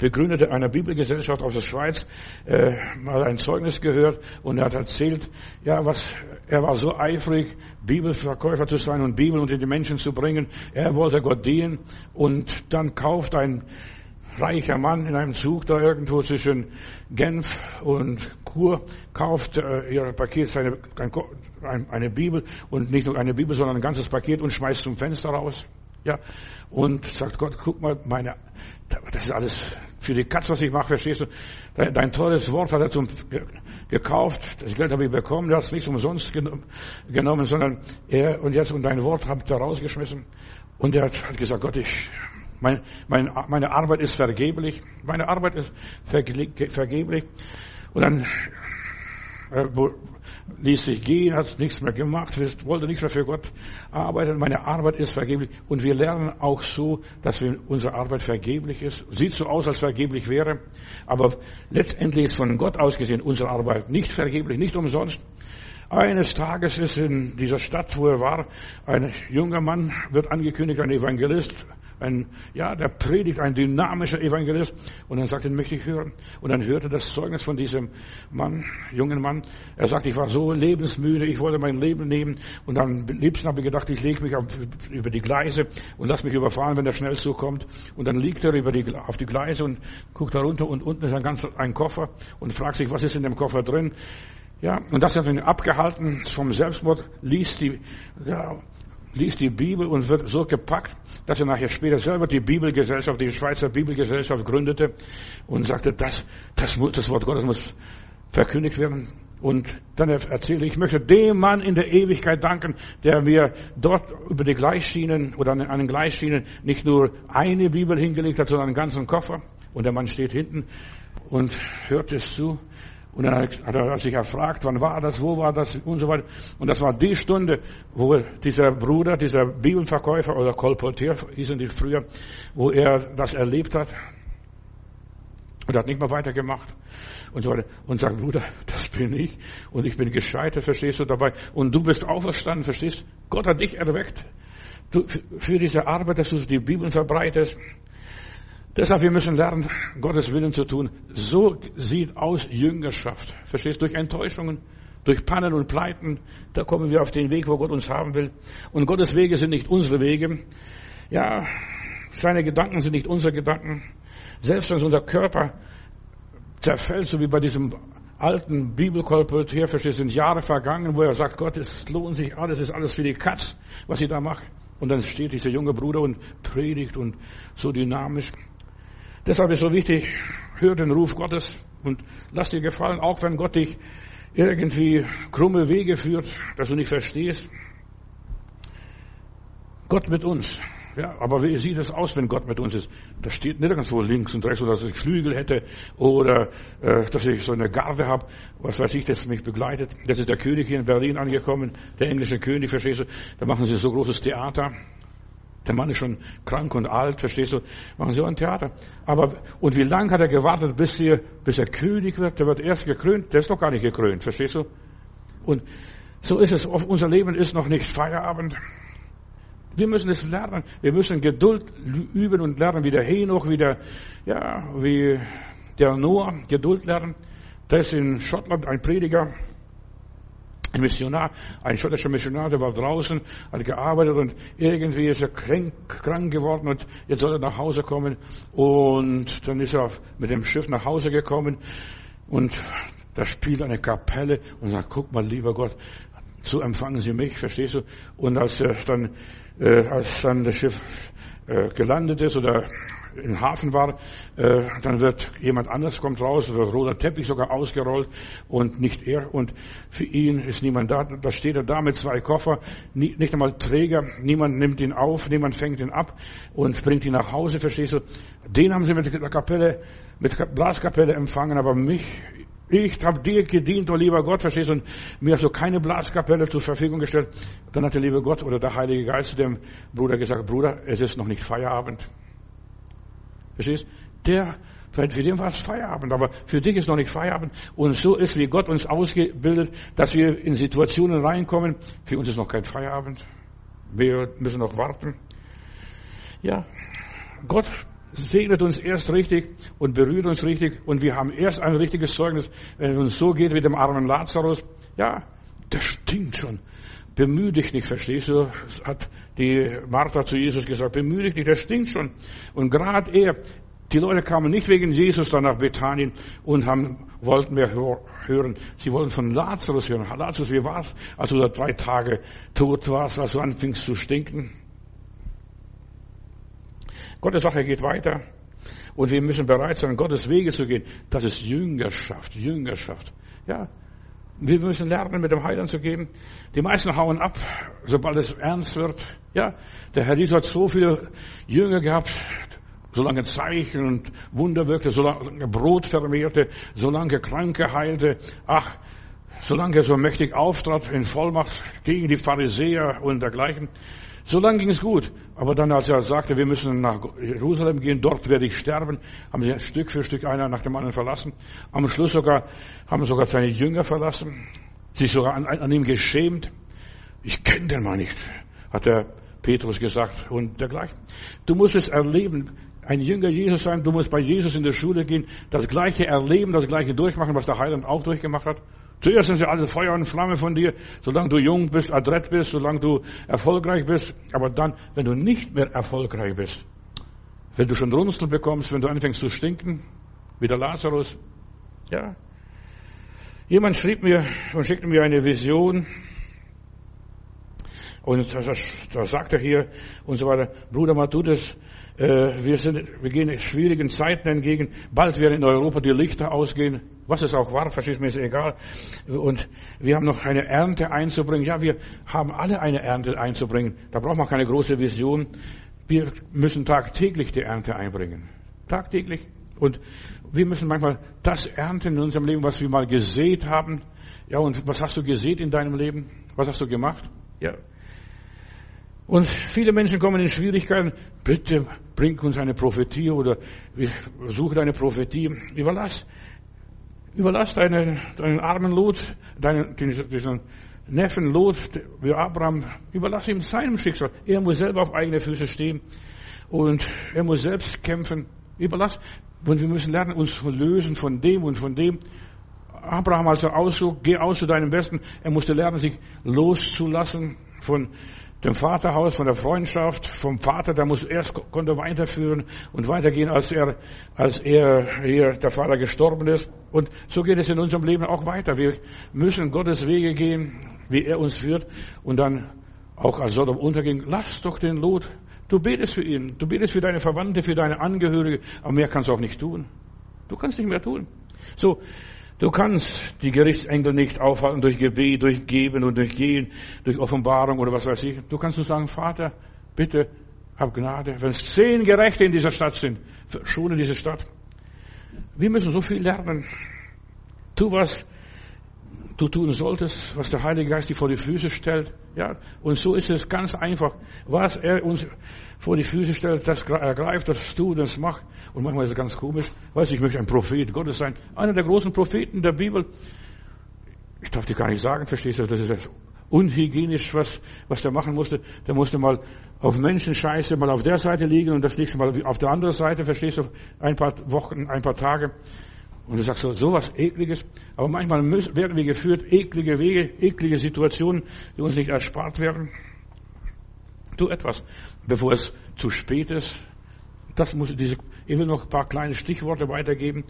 A: Begründer einer Bibelgesellschaft aus der Schweiz äh, mal ein Zeugnis gehört und er hat erzählt, ja, was er war so eifrig, Bibelverkäufer zu sein und Bibel unter die Menschen zu bringen. Er wollte Gott dienen und dann kauft ein reicher Mann in einem Zug da irgendwo zwischen Genf und Chur, kauft äh, ihr Paket, seine, ein, eine Bibel und nicht nur eine Bibel, sondern ein ganzes Paket und schmeißt zum Fenster raus. Ja, und sagt Gott, guck mal, meine, das ist alles für die Katz, was ich mache, verstehst du? Dein, teures Wort hat er zum, gekauft, das Geld habe ich bekommen, er hat es nicht umsonst genommen, sondern er, und jetzt, und dein Wort habt ihr rausgeschmissen. Und er hat gesagt, Gott, ich, mein, mein, meine Arbeit ist vergeblich, meine Arbeit ist vergeblich. Und dann Er ließ sich gehen, hat nichts mehr gemacht, wollte nichts mehr für Gott arbeiten. Meine Arbeit ist vergeblich. Und wir lernen auch so, dass unsere Arbeit vergeblich ist. Sieht so aus, als vergeblich wäre. Aber letztendlich ist von Gott aus gesehen unsere Arbeit nicht vergeblich, nicht umsonst. Eines Tages ist in dieser Stadt, wo er war, ein junger Mann, wird angekündigt, ein Evangelist, ein, ja, der predigt, ein dynamischer Evangelist. Und dann sagt er, möchte ich hören. Und dann hörte das Zeugnis von diesem Mann, jungen Mann. Er sagt, ich war so lebensmüde, ich wollte mein Leben nehmen. Und am liebsten habe ich gedacht, ich lege mich auf, über die Gleise und lass mich überfahren, wenn der Schnellzug kommt. Und dann liegt er über die, auf die Gleise und guckt da runter und unten ist ein ganz, ein Koffer und fragt sich, was ist in dem Koffer drin? Ja, und das hat ihn abgehalten vom Selbstmord, liest die, ja, liest die Bibel und wird so gepackt, dass er nachher später selber die Bibelgesellschaft, die Schweizer Bibelgesellschaft gründete und sagte, das, das, muss, das Wort Gottes muss verkündigt werden. Und dann erzählte ich, möchte dem Mann in der Ewigkeit danken, der mir dort über die Gleisschienen oder an den Gleisschienen nicht nur eine Bibel hingelegt hat, sondern einen ganzen Koffer. Und der Mann steht hinten und hört es zu. Und dann hat er sich erfragt, wann war das, wo war das und so weiter. Und das war die Stunde, wo dieser Bruder, dieser Bibelverkäufer oder Kolportier hießen die früher, wo er das erlebt hat. Und hat nicht mehr weitergemacht. Und so weiter. Und sagt, Bruder, das bin ich. Und ich bin gescheitert, verstehst du dabei. Und du bist auferstanden, verstehst? Gott hat dich erweckt. Du, für diese Arbeit, dass du die Bibel verbreitest. Deshalb, wir müssen lernen, Gottes Willen zu tun. So sieht aus Jüngerschaft. Verstehst? du? Durch Enttäuschungen, durch Pannen und Pleiten, da kommen wir auf den Weg, wo Gott uns haben will. Und Gottes Wege sind nicht unsere Wege. Ja, seine Gedanken sind nicht unsere Gedanken. Selbst wenn unser Körper zerfällt, so wie bei diesem alten Bibelkolportier, verstehst sind Jahre vergangen, wo er sagt, Gott, es lohnt sich alles, es ist alles für die Katz, was ich da mache. Und dann steht dieser junge Bruder und predigt und so dynamisch. Deshalb ist so wichtig, hör den Ruf Gottes und lass dir gefallen, auch wenn Gott dich irgendwie krumme Wege führt, dass du nicht verstehst. Gott mit uns. Ja, aber wie sieht es aus, wenn Gott mit uns ist? Da steht nirgendwo links und rechts, oder dass ich Flügel hätte oder äh, dass ich so eine Garde habe, was weiß ich, das mich begleitet. Das ist der König hier in Berlin angekommen, der englische König, verstehst du? Da machen sie so großes Theater. Der Mann ist schon krank und alt, verstehst du? Machen sie auch ein Theater. Aber, und wie lange hat er gewartet, bis, hier, bis er König wird? Der wird erst gekrönt. Der ist doch gar nicht gekrönt, verstehst du? Und so ist es. Unser Leben ist noch nicht Feierabend. Wir müssen es lernen. Wir müssen Geduld üben und lernen, wie der Henoch, wie der, ja, wie der Noah Geduld lernen. Da ist in Schottland ein Prediger, ein Missionar, ein schottischer Missionar, der war draußen, hat gearbeitet und irgendwie ist er krank, krank geworden und jetzt soll er nach Hause kommen und dann ist er mit dem Schiff nach Hause gekommen und da spielt eine Kapelle und sagt, guck mal, lieber Gott, so empfangen Sie mich, verstehst du? Und als er dann, äh, als dann das Schiff äh, gelandet ist oder im Hafen war, äh, dann wird jemand anders kommt raus, wird roter Teppich sogar ausgerollt und nicht er. Und für ihn ist niemand da. Da steht er da mit zwei Koffer, nicht einmal Träger. Niemand nimmt ihn auf, niemand fängt ihn ab und bringt ihn nach Hause. Verstehst du? Den haben sie mit der Kapelle, mit Blaskapelle empfangen, aber mich, ich habe dir gedient, oh lieber Gott, verstehst du? Und mir hast du keine Blaskapelle zur Verfügung gestellt. Dann hat der liebe Gott oder der Heilige Geist zu dem Bruder gesagt, Bruder, es ist noch nicht Feierabend. Verstehst? Der, für den war es Feierabend, aber für dich ist noch nicht Feierabend. Und so ist, wie Gott uns ausgebildet, dass wir in Situationen reinkommen. Für uns ist noch kein Feierabend. Wir müssen noch warten. Ja, Gott segnet uns erst richtig und berührt uns richtig und wir haben erst ein richtiges Zeugnis, wenn es uns so geht wie dem armen Lazarus. Ja, das stinkt schon. Bemühe dich nicht, verstehst du? Hat die Martha zu Jesus gesagt, bemühe dich nicht, das stinkt schon. Und gerade er, die Leute kamen nicht wegen Jesus dann nach Bethanien und haben, wollten mehr hören. Sie wollten von Lazarus hören. Lazarus, wie war's, als du da drei Tage tot warst, als du anfingst zu stinken? Gottes Sache geht weiter. Und wir müssen bereit sein, Gottes Wege zu gehen. Das ist Jüngerschaft, Jüngerschaft. Ja, wir müssen lernen, mit dem Heiland zu gehen. Die meisten hauen ab, sobald es ernst wird. Ja, der Herr Jesus hat so viele Jünger gehabt, solange Zeichen und Wunder wirkte, solange Brot vermehrte, solange Kranke heilte. Ach, solange er so mächtig auftrat in Vollmacht gegen die Pharisäer und dergleichen, solange ging es gut. Aber dann, als er sagte, wir müssen nach Jerusalem gehen, dort werde ich sterben, haben sie Stück für Stück einer nach dem anderen verlassen. Am Schluss sogar, haben sogar seine Jünger verlassen, sich sogar an, an ihm geschämt. Ich kenne den Mann nicht, hat der Petrus gesagt und dergleichen. Du musst es erleben, ein Jünger Jesus sein, du musst bei Jesus in der Schule gehen, das Gleiche erleben, das Gleiche durchmachen, was der Heiland auch durchgemacht hat. Zuerst sind sie alle Feuer und Flamme von dir, solange du jung bist, adrett bist, solange du erfolgreich bist. Aber dann, wenn du nicht mehr erfolgreich bist, wenn du schon Runzel bekommst, wenn du anfängst zu stinken, wie der Lazarus, ja. Jemand schrieb mir und schickte mir eine Vision, und da sagt er hier und so weiter, Bruder Matthäus, wir, sind, wir gehen schwierigen Zeiten entgegen. Bald werden in Europa die Lichter ausgehen. Was es auch war, verstehst mir, ist egal. Und wir haben noch eine Ernte einzubringen. Ja, wir haben alle eine Ernte einzubringen. Da braucht man keine große Vision. Wir müssen tagtäglich die Ernte einbringen. Tagtäglich. Und wir müssen manchmal das ernten in unserem Leben, was wir mal gesät haben. Ja, und was hast du gesät in deinem Leben? Was hast du gemacht? Ja, und viele Menschen kommen in Schwierigkeiten. Bitte bring uns eine Prophetie oder suche eine Prophetie. Überlass, überlass deinen, deinen armen Lot, deinen, diesen Neffen Lot, wie Abraham, überlass ihm seinem Schicksal. Er muss selber auf eigene Füße stehen und er muss selbst kämpfen. Überlass. Und wir müssen lernen, uns zu lösen von dem und von dem. Abraham, als er auszog, geh aus zu deinem Besten. Er musste lernen, sich loszulassen von dem Vaterhaus, von der Freundschaft, vom Vater, der muss erst konnte weiterführen und weitergehen, als er, als er hier der Vater gestorben ist. Und so geht es in unserem Leben auch weiter. Wir müssen Gottes Wege gehen, wie er uns führt und dann auch als Sodom unterging. Lass doch den Lot. Du betest für ihn, du betest für deine Verwandte, für deine Angehörige, aber mehr kannst du auch nicht tun. Du kannst nicht mehr tun. So, Du kannst die Gerichtsengel nicht aufhalten durch Gebet, durch Geben und durch Gehen, durch Offenbarung oder was weiß ich. Du kannst nur sagen, Vater, bitte, hab Gnade. Wenn es zehn Gerechte in dieser Stadt sind, schone diese Stadt. Wir müssen so viel lernen. Tu was du tun solltest, was der Heilige Geist dir vor die Füße stellt. Ja, und so ist es ganz einfach. Was er uns vor die Füße stellt, das ergreift, das tut, das macht. Und manchmal ist es ganz komisch. Weiß ich möchte ein Prophet Gottes sein. Einer der großen Propheten der Bibel. Ich darf dir gar nicht sagen, verstehst du? Das ist unhygienisch, was, was der machen musste. Der musste mal auf Menschenscheiße mal auf der Seite liegen und das nächste Mal auf der anderen Seite, verstehst du? Ein paar Wochen, ein paar Tage. Und du sagst so, sowas ekliges. Aber manchmal müssen, werden wir geführt, eklige Wege, eklige Situationen, die uns nicht erspart werden. Tu etwas, bevor es zu spät ist. Das muss diese, ich will noch ein paar kleine Stichworte weitergeben.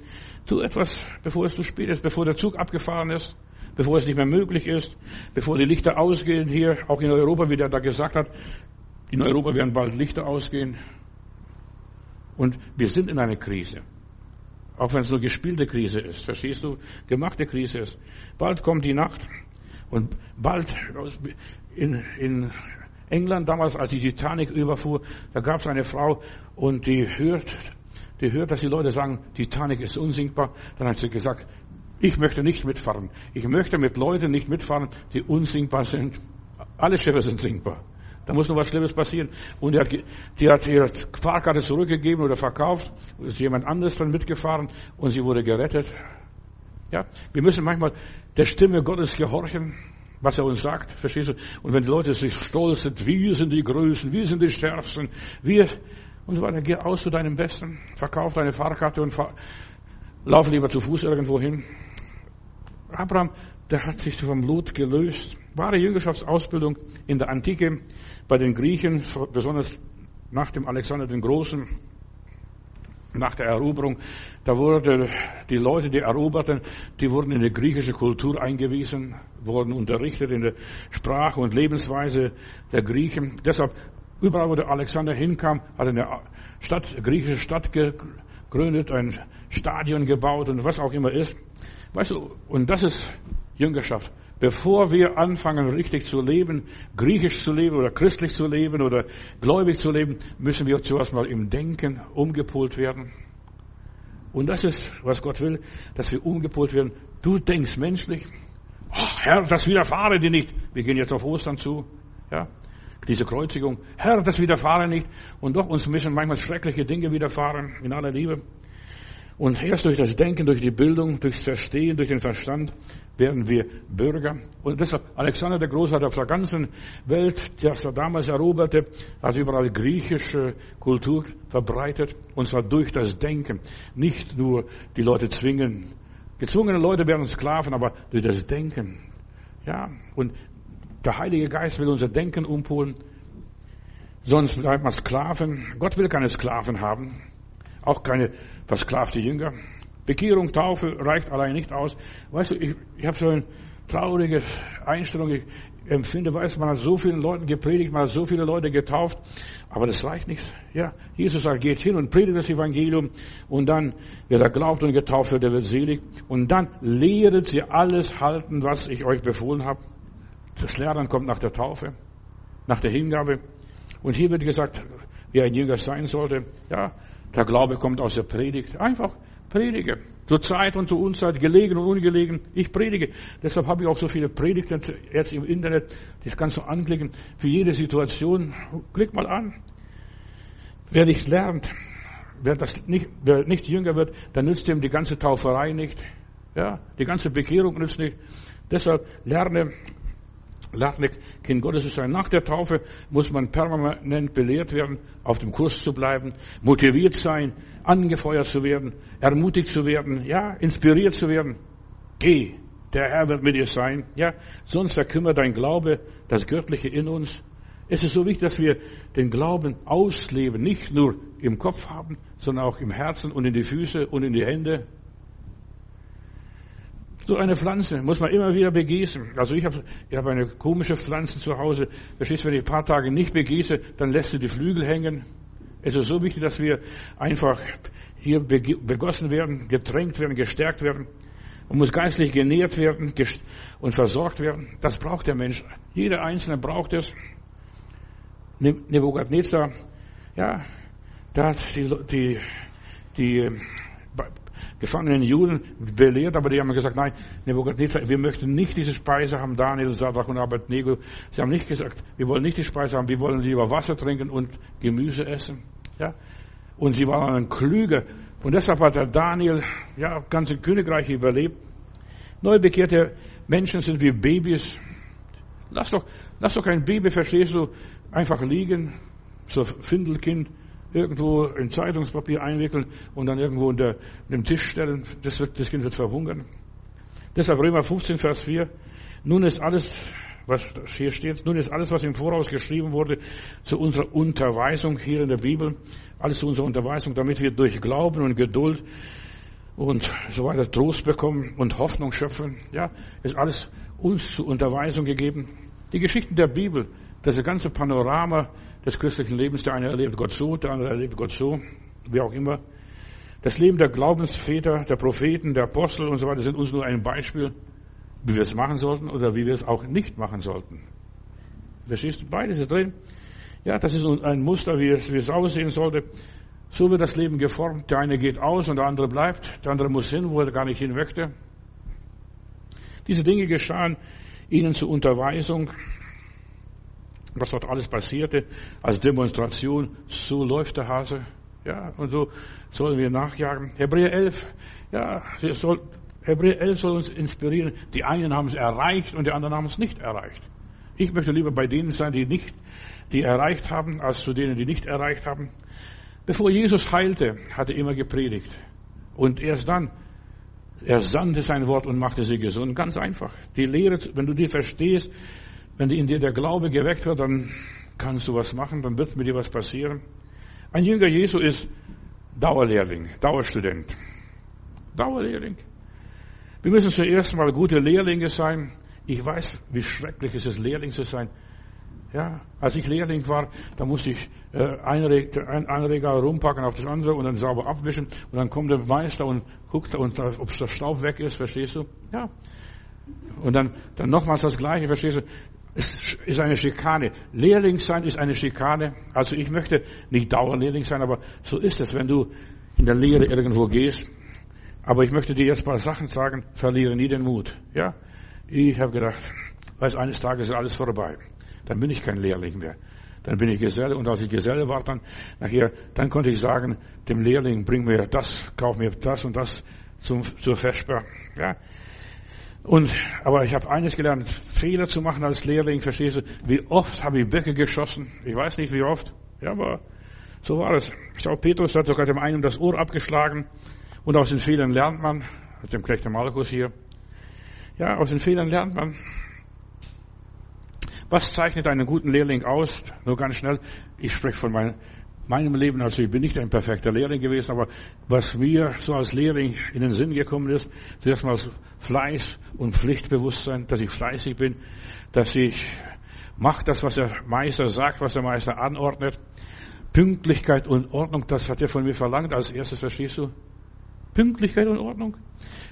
A: Tu etwas, bevor es zu spät ist, bevor der Zug abgefahren ist, bevor es nicht mehr möglich ist, bevor die Lichter ausgehen hier, auch in Europa, wie der da gesagt hat. In Europa werden bald Lichter ausgehen. Und wir sind in einer Krise. Auch wenn es nur gespielte Krise ist, verstehst du? Gemachte Krise ist. Bald kommt die Nacht und bald in, in England damals, als die Titanic überfuhr, da gab es eine Frau und die hört, die hört, dass die Leute sagen, Titanic ist unsinkbar. Dann hat sie gesagt, ich möchte nicht mitfahren. Ich möchte mit Leuten nicht mitfahren, die unsinkbar sind. Alle Schiffe sind sinkbar. Da muss noch was Schlimmes passieren. Und die hat, die hat ihre Fahrkarte zurückgegeben oder verkauft. Ist jemand anderes dann mitgefahren und sie wurde gerettet. Ja, wir müssen manchmal der Stimme Gottes gehorchen, was er uns sagt. Verstehst du? Und wenn die Leute sich stolz sind, wir sind die Größten, wir sind die Stärksten, wir, und so weiter, geh aus zu deinem Besten, verkauf deine Fahrkarte und fahr, lauf lieber zu Fuß irgendwo hin. Abraham, der hat sich vom Blut gelöst. Wahre Jüngerschaftsausbildung in der Antike bei den Griechen, besonders nach dem Alexander den Großen, nach der Eroberung, da wurden die Leute, die eroberten, die wurden in die griechische Kultur eingewiesen, wurden unterrichtet in der Sprache und Lebensweise der Griechen. Deshalb, überall wo der Alexander hinkam, hat er eine Stadt, eine griechische Stadt gegründet, ein Stadion gebaut und was auch immer ist. Weißt du, und das ist Jüngerschaft. Bevor wir anfangen, richtig zu leben, griechisch zu leben oder christlich zu leben oder gläubig zu leben, müssen wir zuerst mal im Denken umgepolt werden. Und das ist, was Gott will, dass wir umgepolt werden. Du denkst menschlich, Ach, Herr, das widerfahre dir nicht. Wir gehen jetzt auf Ostern zu. Ja, diese Kreuzigung. Herr, das widerfahre nicht. Und doch uns müssen manchmal schreckliche Dinge widerfahren, in aller Liebe. Und erst durch das Denken, durch die Bildung, durchs Verstehen, durch den Verstand werden wir Bürger. Und deshalb, Alexander der Große hat auf der ganzen Welt, das er damals eroberte, hat überall griechische Kultur verbreitet. Und zwar durch das Denken. Nicht nur die Leute zwingen. Gezwungene Leute werden Sklaven, aber durch das Denken. Ja, und der Heilige Geist will unser Denken umpolen. Sonst bleibt man Sklaven. Gott will keine Sklaven haben. Auch keine versklavte Jünger. Bekehrung, Taufe reicht allein nicht aus. Weißt du, ich, ich habe so eine traurige Einstellung. Ich empfinde, weiß man hat so vielen Leuten gepredigt, man hat so viele Leute getauft, aber das reicht nicht. Ja, Jesus sagt, geht hin und predigt das Evangelium und dann, wer da glaubt und getauft wird, der wird selig. Und dann lehret sie alles halten, was ich euch befohlen habe. Das Lernen kommt nach der Taufe, nach der Hingabe. Und hier wird gesagt, wie ein Jünger sein sollte. Ja, der Glaube kommt aus der Predigt. Einfach predige. Zur Zeit und zur Unzeit, gelegen und ungelegen. Ich predige. Deshalb habe ich auch so viele Predigten jetzt im Internet. Das kannst du anklicken. Für jede Situation. Klick mal an. Wer nicht lernt, wer, das nicht, wer nicht jünger wird, dann nützt ihm die ganze Tauferei nicht. Ja, die ganze Bekehrung nützt nicht. Deshalb lerne Lachnik, Kind Gottes zu sein. Nach der Taufe muss man permanent belehrt werden, auf dem Kurs zu bleiben, motiviert sein, angefeuert zu werden, ermutigt zu werden, ja, inspiriert zu werden. Geh, der Herr wird mit dir sein, ja, sonst verkümmert dein Glaube, das Göttliche in uns. Es ist so wichtig, dass wir den Glauben ausleben, nicht nur im Kopf haben, sondern auch im Herzen und in die Füße und in die Hände so eine Pflanze muss man immer wieder begießen. Also ich habe ich hab eine komische Pflanze zu Hause. Verstehst, wenn ich ein paar Tage nicht begieße, dann lässt sie die Flügel hängen. Es ist so wichtig, dass wir einfach hier begossen werden, getränkt werden, gestärkt werden. Man muss geistlich genährt werden und versorgt werden. Das braucht der Mensch. Jeder Einzelne braucht es. Nebukadnezar, ja, da hat die, die, die gefangenen Juden belehrt, aber die haben gesagt, nein, wir möchten nicht diese Speise haben, Daniel, Sadrach und Abednego. Sie haben nicht gesagt, wir wollen nicht die Speise haben, wir wollen lieber Wasser trinken und Gemüse essen. Ja? Und sie waren klüger. Und deshalb hat der Daniel, ja, ganze Königreiche überlebt. Neu bekehrte Menschen sind wie Babys. Lass doch, lass doch kein Baby, verstehst du, einfach liegen, so Findelkind irgendwo in Zeitungspapier einwickeln und dann irgendwo unter dem Tisch stellen. Das, wird, das Kind wird verhungern. Deshalb Römer 15, Vers 4. Nun ist alles, was hier steht, nun ist alles, was im Voraus geschrieben wurde, zu unserer Unterweisung hier in der Bibel, alles zu unserer Unterweisung, damit wir durch Glauben und Geduld und so weiter Trost bekommen und Hoffnung schöpfen. Ja, ist alles uns zur Unterweisung gegeben. Die Geschichten der Bibel, das ganze Panorama des christlichen Lebens. Der eine erlebt Gott so, der andere erlebt Gott so, wie auch immer. Das Leben der Glaubensväter, der Propheten, der Apostel und so weiter sind uns nur ein Beispiel, wie wir es machen sollten oder wie wir es auch nicht machen sollten. Verstehst du? Beides ist drin. Ja, das ist ein Muster, wie es, wie es aussehen sollte. So wird das Leben geformt. Der eine geht aus und der andere bleibt. Der andere muss hin, wo er gar nicht hin möchte. Diese Dinge geschahen ihnen zur Unterweisung, was dort alles passierte, als Demonstration, so läuft der Hase. Ja, und so sollen wir nachjagen. Hebräer 11, ja, soll, Hebräer 11 soll uns inspirieren. Die einen haben es erreicht und die anderen haben es nicht erreicht. Ich möchte lieber bei denen sein, die nicht, die erreicht haben, als zu denen, die nicht erreicht haben. Bevor Jesus heilte, hat er immer gepredigt. Und erst dann, er sandte sein Wort und machte sie gesund. Ganz einfach. Die Lehre, wenn du die verstehst, wenn in dir der Glaube geweckt wird, dann kannst du was machen, dann wird mit dir was passieren. Ein Jünger Jesu ist Dauerlehrling, Dauerstudent. Dauerlehrling. Wir müssen zuerst mal gute Lehrlinge sein. Ich weiß, wie schrecklich es ist, Lehrling zu sein. Ja, als ich Lehrling war, da musste ich äh, ein, ein Regal rumpacken auf das andere und dann sauber abwischen und dann kommt der Meister und guckt, ob der Staub weg ist, verstehst du? Ja. Und dann, dann nochmals das Gleiche, verstehst du? Es ist eine Schikane. Lehrling sein ist eine Schikane. Also ich möchte nicht Dauerlehrling sein, aber so ist es, wenn du in der Lehre irgendwo gehst. Aber ich möchte dir jetzt ein paar Sachen sagen. Verliere nie den Mut. Ja? Ich habe gedacht, weiß, eines Tages ist alles vorbei. Dann bin ich kein Lehrling mehr. Dann bin ich Geselle und als ich Geselle war, dann nachher, dann konnte ich sagen, dem Lehrling, bring mir das, kauf mir das und das zum, zur Vesper. Ja. Und, aber ich habe eines gelernt, Fehler zu machen als Lehrling, verstehst du? Wie oft habe ich Böcke geschossen? Ich weiß nicht, wie oft. Ja, aber so war es. Schau, Petrus hat sogar dem einen das Ohr abgeschlagen. Und aus den Fehlern lernt man, mit dem Knecht Markus hier. Ja, aus den Fehlern lernt man. Was zeichnet einen guten Lehrling aus? Nur ganz schnell. Ich spreche von meinem, meinem Leben. Also ich bin nicht ein perfekter Lehrling gewesen, aber was mir so als Lehrling in den Sinn gekommen ist, zuerst mal Fleiß und Pflichtbewusstsein, dass ich fleißig bin, dass ich mache das, was der Meister sagt, was der Meister anordnet. Pünktlichkeit und Ordnung, das hat er von mir verlangt als erstes, verstehst du? Pünktlichkeit und Ordnung.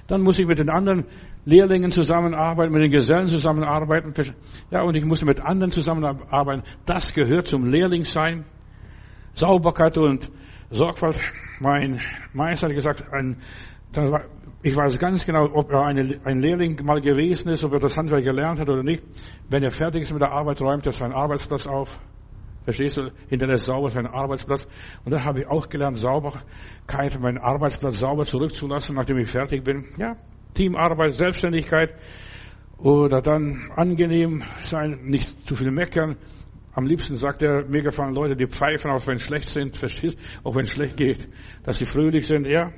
A: Dann muss ich mit den anderen Lehrlingen zusammenarbeiten, mit den Gesellen zusammenarbeiten. Ja, und ich muss mit anderen zusammenarbeiten. Das gehört zum Lehrlingssein. Sauberkeit und Sorgfalt. Mein Meister hat gesagt, ein, ich weiß ganz genau, ob er eine, ein Lehrling mal gewesen ist, ob er das Handwerk gelernt hat oder nicht. Wenn er fertig ist mit der Arbeit, räumt er seinen Arbeitsplatz auf. Verstehst du? Hinterlässt sauber seinen Arbeitsplatz. Und da habe ich auch gelernt, Sauberkeit, meinen Arbeitsplatz sauber zurückzulassen, nachdem ich fertig bin. Ja, Teamarbeit, Selbstständigkeit. Oder dann angenehm sein, nicht zu viel meckern. Am liebsten sagt er, mir gefallen Leute, die pfeifen, auch wenn schlecht sind, auch wenn schlecht geht, dass sie fröhlich sind, ja.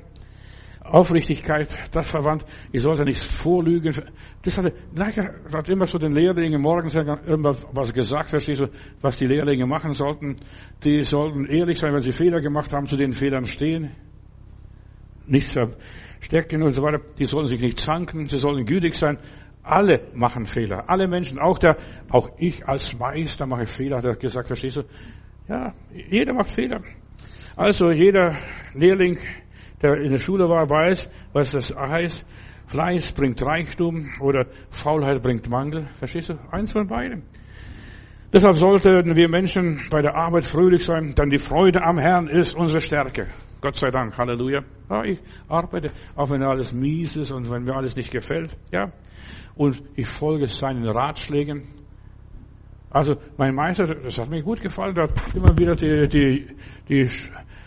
A: Aufrichtigkeit, das verwandt. Ich sollte nicht vorlügen. Das hatte, hat immer so den Lehrlingen morgens irgendwas was gesagt, verstehst du, was die Lehrlinge machen sollten. Die sollten ehrlich sein, wenn sie Fehler gemacht haben, zu den Fehlern stehen. Nichts verstecken und so weiter. Die sollen sich nicht zanken, sie sollen gütig sein. Alle machen Fehler. Alle Menschen, auch der, auch ich als Meister mache Fehler, hat er gesagt, verstehst du? Ja, jeder macht Fehler. Also jeder Lehrling der in der Schule war, weiß, was das heißt. Fleiß bringt Reichtum oder Faulheit bringt Mangel. Verstehst du? Eins von beiden. Deshalb sollten wir Menschen bei der Arbeit fröhlich sein, denn die Freude am Herrn ist unsere Stärke. Gott sei Dank, Halleluja. Ja, ich arbeite, auch wenn alles mies ist und wenn mir alles nicht gefällt, ja. Und ich folge seinen Ratschlägen. Also, mein Meister, das hat mir gut gefallen, der hat immer wieder die, die, die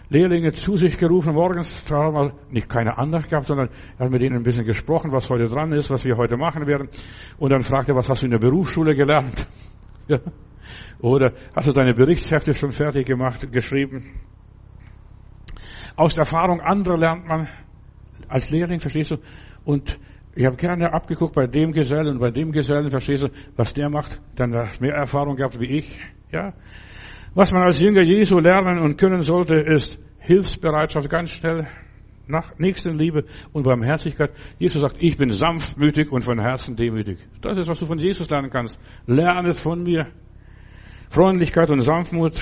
A: Lehrlinge zu sich gerufen morgens, da haben wir nicht keine Andacht gehabt, sondern er hat mit ihnen ein bisschen gesprochen, was heute dran ist, was wir heute machen werden. Und dann fragte er, was hast du in der Berufsschule gelernt? Ja. Oder hast du deine Berichtshefte schon fertig gemacht, geschrieben? Aus der Erfahrung anderer lernt man als Lehrling, verstehst du? Und ich habe gerne abgeguckt bei dem Gesellen und bei dem Gesellen, verstehst du, was der macht, dann hat mehr Erfahrung gehabt wie ich, ja. Was man als Jünger Jesu lernen und können sollte, ist Hilfsbereitschaft ganz schnell, nach Nächstenliebe und Barmherzigkeit. Jesus sagt, ich bin sanftmütig und von Herzen demütig. Das ist, was du von Jesus lernen kannst. Lerne von mir. Freundlichkeit und Sanftmut.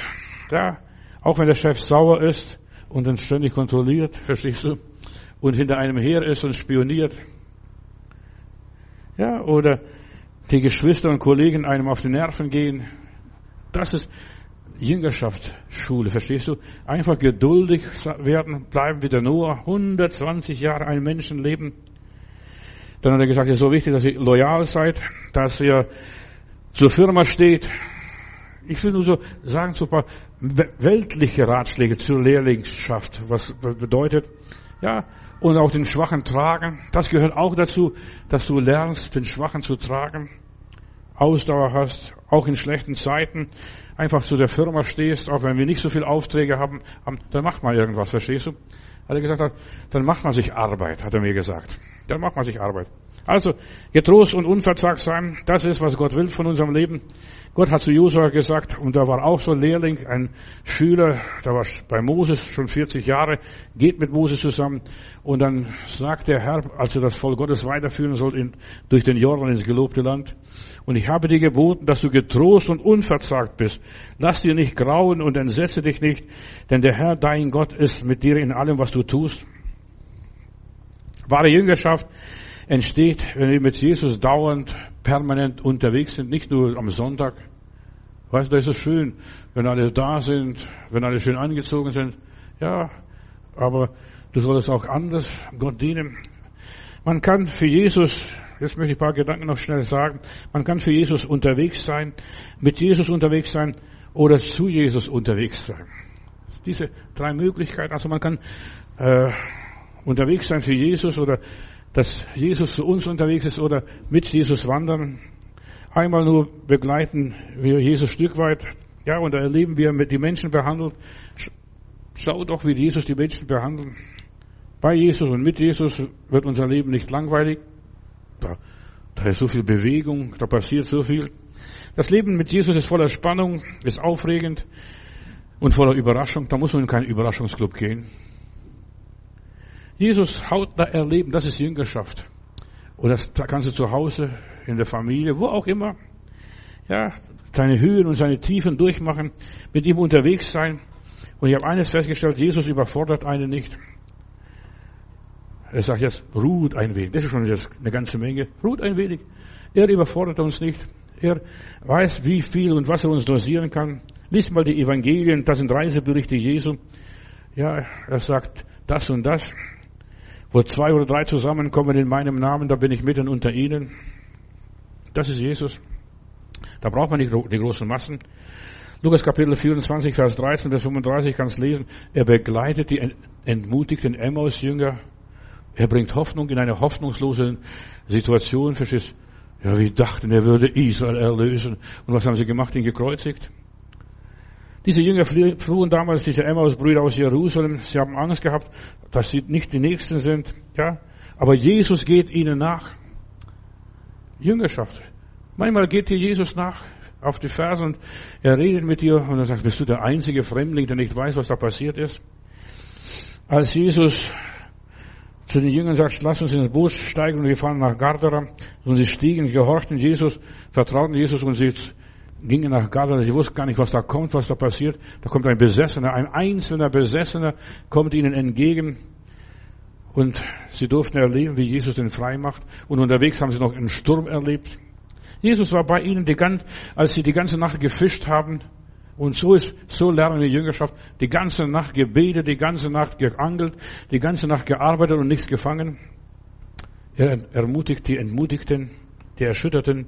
A: Ja, auch wenn der Chef sauer ist und dann ständig kontrolliert, verstehst du? Und hinter einem her ist und spioniert. Ja, oder die Geschwister und Kollegen einem auf die Nerven gehen. Das ist, Jüngerschaftsschule, verstehst du? Einfach geduldig werden, bleiben wie der Noah, 120 Jahre ein Menschenleben. Dann hat er gesagt, es ist so wichtig, dass ihr loyal seid, dass ihr zur Firma steht. Ich will nur so sagen, so ein paar weltliche Ratschläge zur Lehrlingschaft, was bedeutet, ja, und auch den Schwachen tragen. Das gehört auch dazu, dass du lernst, den Schwachen zu tragen. Ausdauer hast, auch in schlechten Zeiten, einfach zu der Firma stehst, auch wenn wir nicht so viel Aufträge haben, dann macht man irgendwas, verstehst du? Hat er gesagt, dann macht man sich Arbeit, hat er mir gesagt. Dann macht man sich Arbeit. Also, getrost und unverzagt sein, das ist, was Gott will von unserem Leben. Gott hat zu Josua gesagt, und da war auch so ein Lehrling, ein Schüler, der war bei Moses schon 40 Jahre, geht mit Moses zusammen, und dann sagt der Herr, als er das Volk Gottes weiterführen soll, in, durch den Jordan ins gelobte Land, und ich habe dir geboten, dass du getrost und unverzagt bist. Lass dir nicht grauen und entsetze dich nicht, denn der Herr, dein Gott, ist mit dir in allem, was du tust. Wahre Jüngerschaft entsteht, wenn wir mit Jesus dauernd, permanent unterwegs sind, nicht nur am Sonntag. Weißt du, da ist es schön, wenn alle da sind, wenn alle schön angezogen sind. Ja, aber du solltest auch anders Gott dienen. Man kann für Jesus jetzt möchte ich ein paar Gedanken noch schnell sagen. Man kann für Jesus unterwegs sein, mit Jesus unterwegs sein oder zu Jesus unterwegs sein. Diese drei Möglichkeiten. Also man kann äh, unterwegs sein für Jesus oder dass Jesus zu uns unterwegs ist oder mit Jesus wandern. Einmal nur begleiten wir Jesus Stück weit, ja, und da erleben wir, wie die Menschen behandelt. Schau doch, wie Jesus die Menschen behandelt. Bei Jesus und mit Jesus wird unser Leben nicht langweilig. Da, da ist so viel Bewegung, da passiert so viel. Das Leben mit Jesus ist voller Spannung, ist aufregend und voller Überraschung. Da muss man in keinen Überraschungsclub gehen. Jesus hautnah erleben, das ist Jüngerschaft. Und das kannst du zu Hause, in der Familie, wo auch immer. Ja, seine Höhen und seine Tiefen durchmachen, mit ihm unterwegs sein. Und ich habe eines festgestellt, Jesus überfordert einen nicht. Er sagt jetzt, ruht ein wenig. Das ist schon eine ganze Menge. Ruht ein wenig. Er überfordert uns nicht. Er weiß, wie viel und was er uns dosieren kann. Lies mal die Evangelien, das sind Reiseberichte Jesu. Ja, er sagt das und das. Wo zwei oder drei zusammenkommen in meinem Namen, da bin ich mitten unter ihnen. Das ist Jesus. Da braucht man nicht die großen Massen. Lukas Kapitel 24, Vers 13 bis 35 kannst lesen. Er begleitet die entmutigten Emmaus-Jünger er bringt Hoffnung in eine hoffnungslose Situation. Verstehst? Ja, wie dachten, er würde Israel erlösen. Und was haben sie gemacht? Ihn gekreuzigt. Diese Jünger flohen damals, diese Emmaus-Brüder aus Jerusalem. Sie haben Angst gehabt, dass sie nicht die Nächsten sind. Ja, aber Jesus geht ihnen nach. Jüngerschaft. Manchmal geht dir Jesus nach auf die Ferse und er redet mit dir und er sagt, bist du der einzige Fremdling, der nicht weiß, was da passiert ist? Als Jesus zu den Jüngern sagt, lass uns ins Boot steigen und wir fahren nach Gardera. Und sie stiegen, gehorchten Jesus, vertrauten Jesus und sie gingen nach Gardera. Sie wussten gar nicht, was da kommt, was da passiert. Da kommt ein Besessener, ein einzelner Besessener kommt ihnen entgegen. Und sie durften erleben, wie Jesus den frei macht. Und unterwegs haben sie noch einen Sturm erlebt. Jesus war bei ihnen, die ganze, als sie die ganze Nacht gefischt haben. Und so ist, so lernen wir Jüngerschaft. Die ganze Nacht gebetet, die ganze Nacht geangelt, die ganze Nacht gearbeitet und nichts gefangen. Er ermutigt die Entmutigten, die Erschütterten.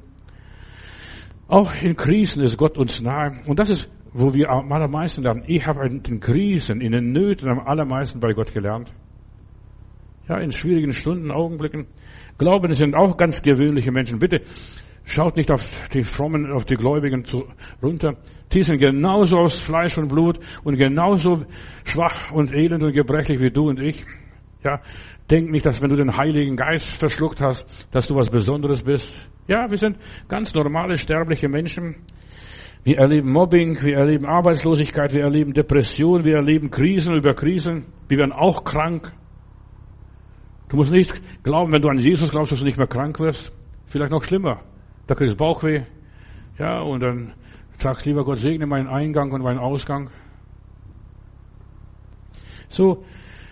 A: Auch in Krisen ist Gott uns nahe. Und das ist, wo wir am allermeisten lernen. Ich habe in den Krisen, in den Nöten am allermeisten bei Gott gelernt. Ja, in schwierigen Stunden, Augenblicken. Glauben sind auch ganz gewöhnliche Menschen. Bitte schaut nicht auf die Frommen, auf die Gläubigen zu, runter. Die sind genauso aus Fleisch und Blut und genauso schwach und elend und gebrechlich wie du und ich. Ja, denk nicht, dass wenn du den Heiligen Geist verschluckt hast, dass du was Besonderes bist. Ja, wir sind ganz normale, sterbliche Menschen. Wir erleben Mobbing, wir erleben Arbeitslosigkeit, wir erleben Depression, wir erleben Krisen über Krisen. Wir werden auch krank. Du musst nicht glauben, wenn du an Jesus glaubst, dass du nicht mehr krank wirst. Vielleicht noch schlimmer. Da kriegst du Bauchweh. Ja, und dann Sagst lieber Gott, segne meinen Eingang und meinen Ausgang. So,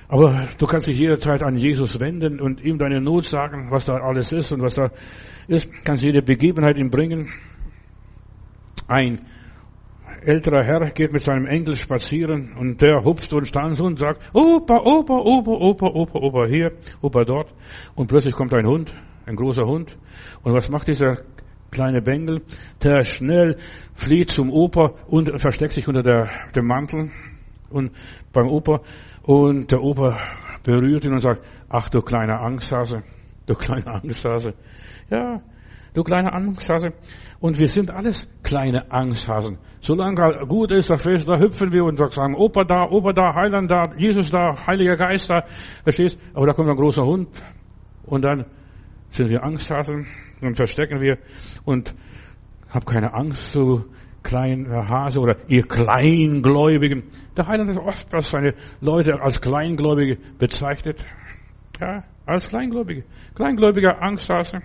A: aber du kannst dich jederzeit an Jesus wenden und ihm deine Not sagen, was da alles ist und was da ist. Kannst jede Begebenheit ihm bringen. Ein älterer Herr geht mit seinem Enkel spazieren und der hupft und stanzt und sagt, Opa, Opa, Opa, Opa, Opa, Opa hier, Opa dort. Und plötzlich kommt ein Hund, ein großer Hund. Und was macht dieser kleine Bengel, der schnell flieht zum Opa und versteckt sich unter der, dem Mantel und beim Opa und der Opa berührt ihn und sagt, ach du kleiner Angsthase, du kleiner Angsthase. Ja, du kleiner Angsthase. Und wir sind alles kleine Angsthasen. Solange gut ist, da, da hüpfen wir und sagen, Opa da, Opa da, Heiland da, Jesus da, Heiliger Geist da, verstehst? Aber da kommt ein großer Hund und dann sind wir Angsthasen und verstecken wir und hab keine Angst, so kleiner Hase oder ihr Kleingläubigen. Der Heiland ist oft, was seine Leute als Kleingläubige bezeichnet. Ja, als Kleingläubige. Kleingläubiger Angsthase.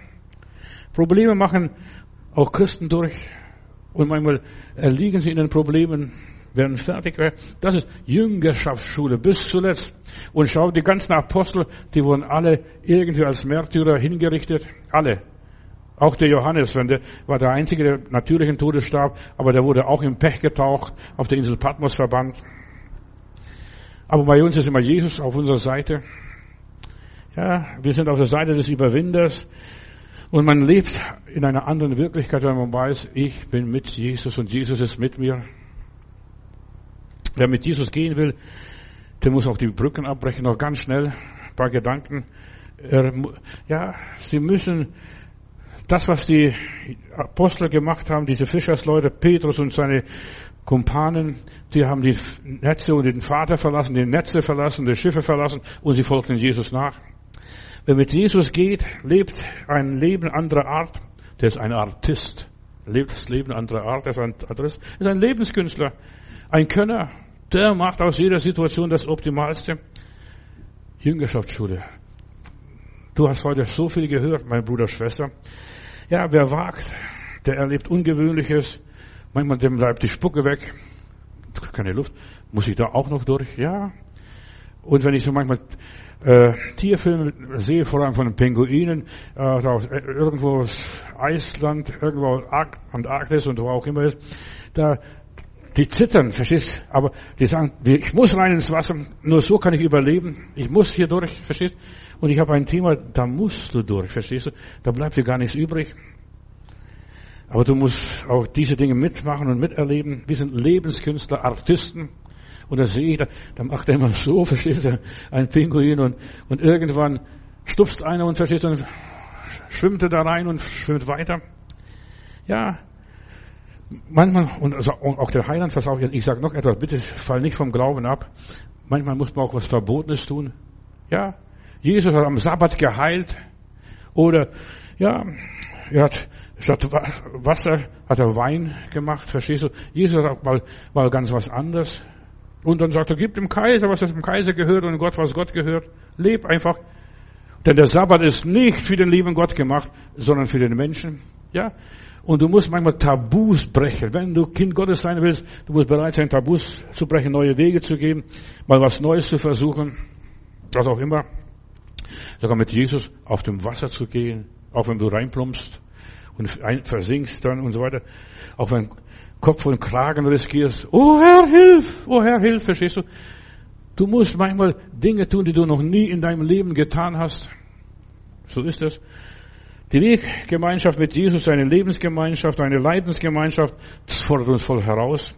A: Probleme machen auch Christen durch und manchmal erliegen sie in den Problemen, werden fertig. Das ist Jüngerschaftsschule bis zuletzt. Und schau, die ganzen Apostel, die wurden alle irgendwie als Märtyrer hingerichtet. Alle. Auch der Johannes, wenn der war der einzige, der natürlichen Todes starb, aber der wurde auch im Pech getaucht, auf der Insel Patmos verbannt. Aber bei uns ist immer Jesus auf unserer Seite. Ja, wir sind auf der Seite des Überwinders. Und man lebt in einer anderen Wirklichkeit, wenn man weiß, ich bin mit Jesus und Jesus ist mit mir. Wer mit Jesus gehen will, der muss auch die Brücken abbrechen, noch ganz schnell, ein paar Gedanken. Ja, sie müssen das, was die Apostel gemacht haben, diese Fischersleute, Petrus und seine Kumpanen, die haben die Netze und den Vater verlassen, die Netze verlassen, die Schiffe verlassen und sie folgten Jesus nach. Wer mit Jesus geht, lebt ein Leben anderer Art. Der ist ein Artist. Lebt das Leben anderer Art. Der ist ein Artist. ist ein Lebenskünstler. Ein Könner. Der macht aus jeder Situation das Optimalste. Jüngerschaftsschule. Du hast heute so viel gehört, mein Bruder, Schwester. Ja, wer wagt, der erlebt Ungewöhnliches. Manchmal dem bleibt die Spucke weg. Keine Luft. Muss ich da auch noch durch? Ja. Und wenn ich so manchmal äh, Tierfilme sehe, vor allem von den Pinguinen, äh, äh irgendwo aus Eisland, irgendwo Antarktis und wo auch immer ist, da, die zittern, verstehst? Aber die sagen, ich muss rein ins Wasser, nur so kann ich überleben. Ich muss hier durch, verstehst? Und ich habe ein Thema, da musst du durch, verstehst du? Da bleibt dir gar nichts übrig. Aber du musst auch diese Dinge mitmachen und miterleben. Wir sind Lebenskünstler, Artisten. Und da sehe ich, da, da macht er immer so, verstehst du, ein Pinguin und, und irgendwann stupst einer und verstehst du, schwimmt er da rein und schwimmt weiter. Ja, manchmal, und, also, auch der Heiland versaut, ich sage noch etwas, bitte fall nicht vom Glauben ab. Manchmal muss man auch was Verbotenes tun. Ja, Jesus hat am Sabbat geheilt. Oder, ja, er hat statt Wasser hat er Wein gemacht, verstehst du? Jesus hat auch mal, mal ganz was anderes. Und dann sagt er, gib dem Kaiser, was dem Kaiser gehört und Gott, was Gott gehört. Leb einfach. Denn der Sabbat ist nicht für den lieben Gott gemacht, sondern für den Menschen. Ja? Und du musst manchmal Tabus brechen. Wenn du Kind Gottes sein willst, du musst bereit sein, Tabus zu brechen, neue Wege zu gehen, mal was Neues zu versuchen, was auch immer. Sogar mit Jesus auf dem Wasser zu gehen, auch wenn du reinplumpst und versinkst dann und so weiter. Auch wenn Kopf und Kragen riskierst. Oh Herr, hilf! Oh Herr, hilf! Verstehst du? Du musst manchmal Dinge tun, die du noch nie in deinem Leben getan hast. So ist es. Die Weggemeinschaft mit Jesus, eine Lebensgemeinschaft, eine Leidensgemeinschaft, das fordert uns voll heraus.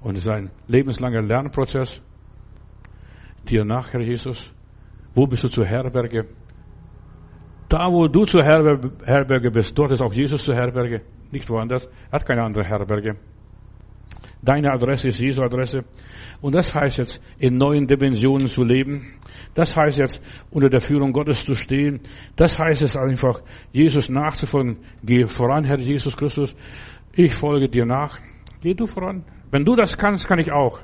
A: Und es ist ein lebenslanger Lernprozess. Dir nach, Herr Jesus. Wo bist du zur Herberge? Da, wo du zur Herberge bist, dort ist auch Jesus zur Herberge nicht woanders. Er hat keine andere Herberge. Deine Adresse ist Jesu Adresse. Und das heißt jetzt, in neuen Dimensionen zu leben. Das heißt jetzt, unter der Führung Gottes zu stehen. Das heißt es einfach, Jesus nachzufolgen. Geh voran, Herr Jesus Christus. Ich folge dir nach. Geh du voran. Wenn du das kannst, kann ich auch.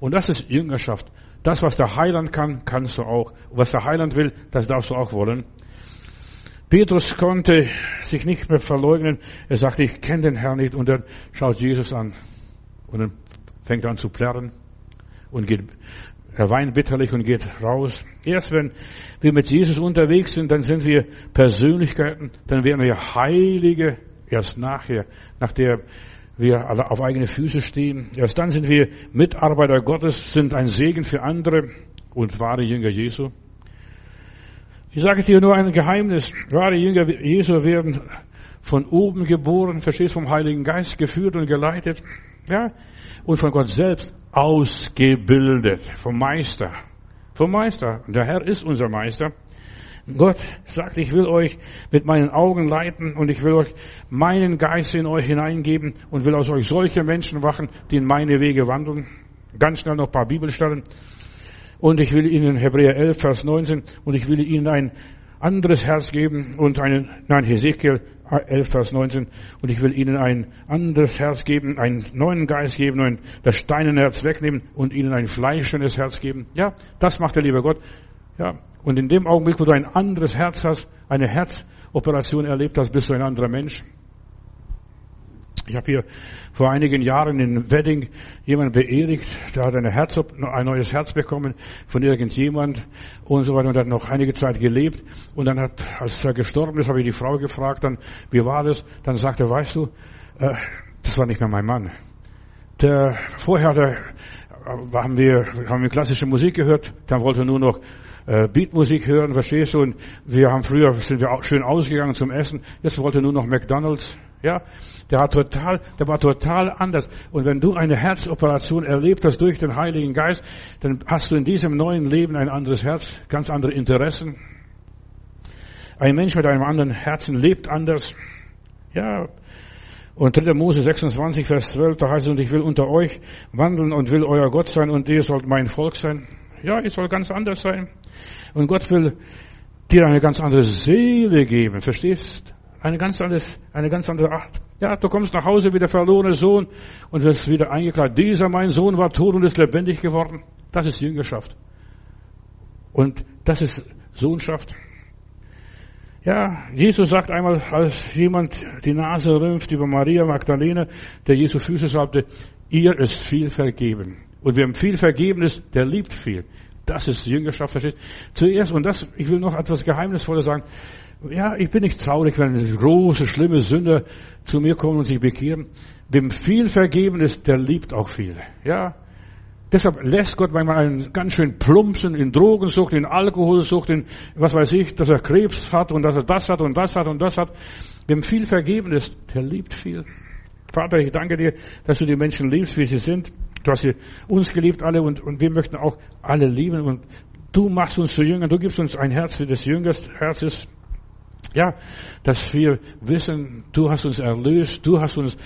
A: Und das ist Jüngerschaft. Das, was der Heiland kann, kannst du auch. Und was der Heiland will, das darfst du auch wollen. Petrus konnte sich nicht mehr verleugnen. Er sagte, ich kenne den Herrn nicht. Und dann schaut Jesus an. Und dann fängt er an zu plärren. Und geht, er weint bitterlich und geht raus. Erst wenn wir mit Jesus unterwegs sind, dann sind wir Persönlichkeiten. Dann werden wir Heilige. Erst nachher, nachdem wir alle auf eigene Füße stehen. Erst dann sind wir Mitarbeiter Gottes, sind ein Segen für andere und wahre Jünger Jesu. Ich sage dir nur ein Geheimnis. Wahre Jünger Jesu werden von oben geboren, verstehst, vom Heiligen Geist geführt und geleitet, ja, und von Gott selbst ausgebildet, vom Meister, vom Meister. Der Herr ist unser Meister. Gott sagt, ich will euch mit meinen Augen leiten und ich will euch meinen Geist in euch hineingeben und will aus euch solche Menschen wachen, die in meine Wege wandeln. Ganz schnell noch ein paar Bibelstellen. Und ich will Ihnen Hebräer 11, Vers 19, und ich will Ihnen ein anderes Herz geben und einen, nein, Hesekiel 11, Vers 19, und ich will Ihnen ein anderes Herz geben, einen neuen Geist geben, ein, das steinerne Herz wegnehmen und Ihnen ein fleischendes Herz geben. Ja, das macht der liebe Gott. Ja, und in dem Augenblick, wo du ein anderes Herz hast, eine Herzoperation erlebt hast, bist du ein anderer Mensch. Ich habe hier vor einigen Jahren in Wedding jemanden beerdigt, der hat Herz, ein neues Herz bekommen von irgendjemand und so weiter und hat noch einige Zeit gelebt. Und dann hat, als er gestorben ist, habe ich die Frau gefragt, dann, wie war das? Dann sagte er, weißt du, äh, das war nicht mehr mein Mann. Der, vorher hat er, haben wir, haben wir klassische Musik gehört, dann wollte er nur noch äh, Beatmusik hören, verstehst du? Und wir haben früher, sind wir auch schön ausgegangen zum Essen. Jetzt wollte nur noch McDonalds. Ja, der hat total, der war total anders. Und wenn du eine Herzoperation erlebt hast durch den Heiligen Geist, dann hast du in diesem neuen Leben ein anderes Herz, ganz andere Interessen. Ein Mensch mit einem anderen Herzen lebt anders. Ja. Und 3. Mose 26, Vers 12, da heißt es, und ich will unter euch wandeln und will euer Gott sein und ihr sollt mein Volk sein. Ja, ihr sollt ganz anders sein. Und Gott will dir eine ganz andere Seele geben, verstehst? Eine ganz anderes, eine ganz andere Art. Ja, du kommst nach Hause wie der verlorene Sohn und wirst wieder eingekleidet. Dieser mein Sohn war tot und ist lebendig geworden. Das ist Jüngerschaft. Und das ist Sohnschaft. Ja, Jesus sagt einmal, als jemand die Nase rümpft über Maria Magdalene, der Jesu Füße salbte, ihr ist viel vergeben. Und wem viel vergeben ist, der liebt viel. Das ist Jüngerschaft, versteht? Zuerst, und das, ich will noch etwas Geheimnisvolles sagen. Ja, ich bin nicht traurig, wenn große, schlimme Sünder zu mir kommen und sich bekehren. Wem viel vergeben ist, der liebt auch viel. Ja, Deshalb lässt Gott manchmal einen ganz schön plumpsen in Drogensucht, in Alkoholsucht, in was weiß ich, dass er Krebs hat und dass er das hat und das hat und das hat. Wem viel vergeben ist, der liebt viel. Vater, ich danke dir, dass du die Menschen liebst, wie sie sind. Du hast sie uns geliebt alle und, und wir möchten auch alle lieben und du machst uns zu Jüngern, du gibst uns ein Herz wie des Jüngers Herzes. Ja, dass wir wissen, du hast uns erlöst, du hast uns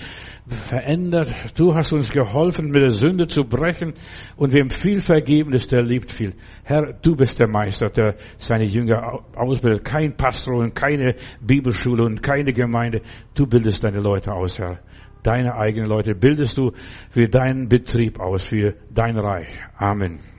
A: verändert, du hast uns geholfen, mit der Sünde zu brechen und wem viel vergeben ist, der liebt viel. Herr, du bist der Meister, der seine Jünger ausbildet. Kein Pastor und keine Bibelschule und keine Gemeinde. Du bildest deine Leute aus, Herr. Deine eigenen Leute bildest du für deinen Betrieb aus, für dein Reich. Amen.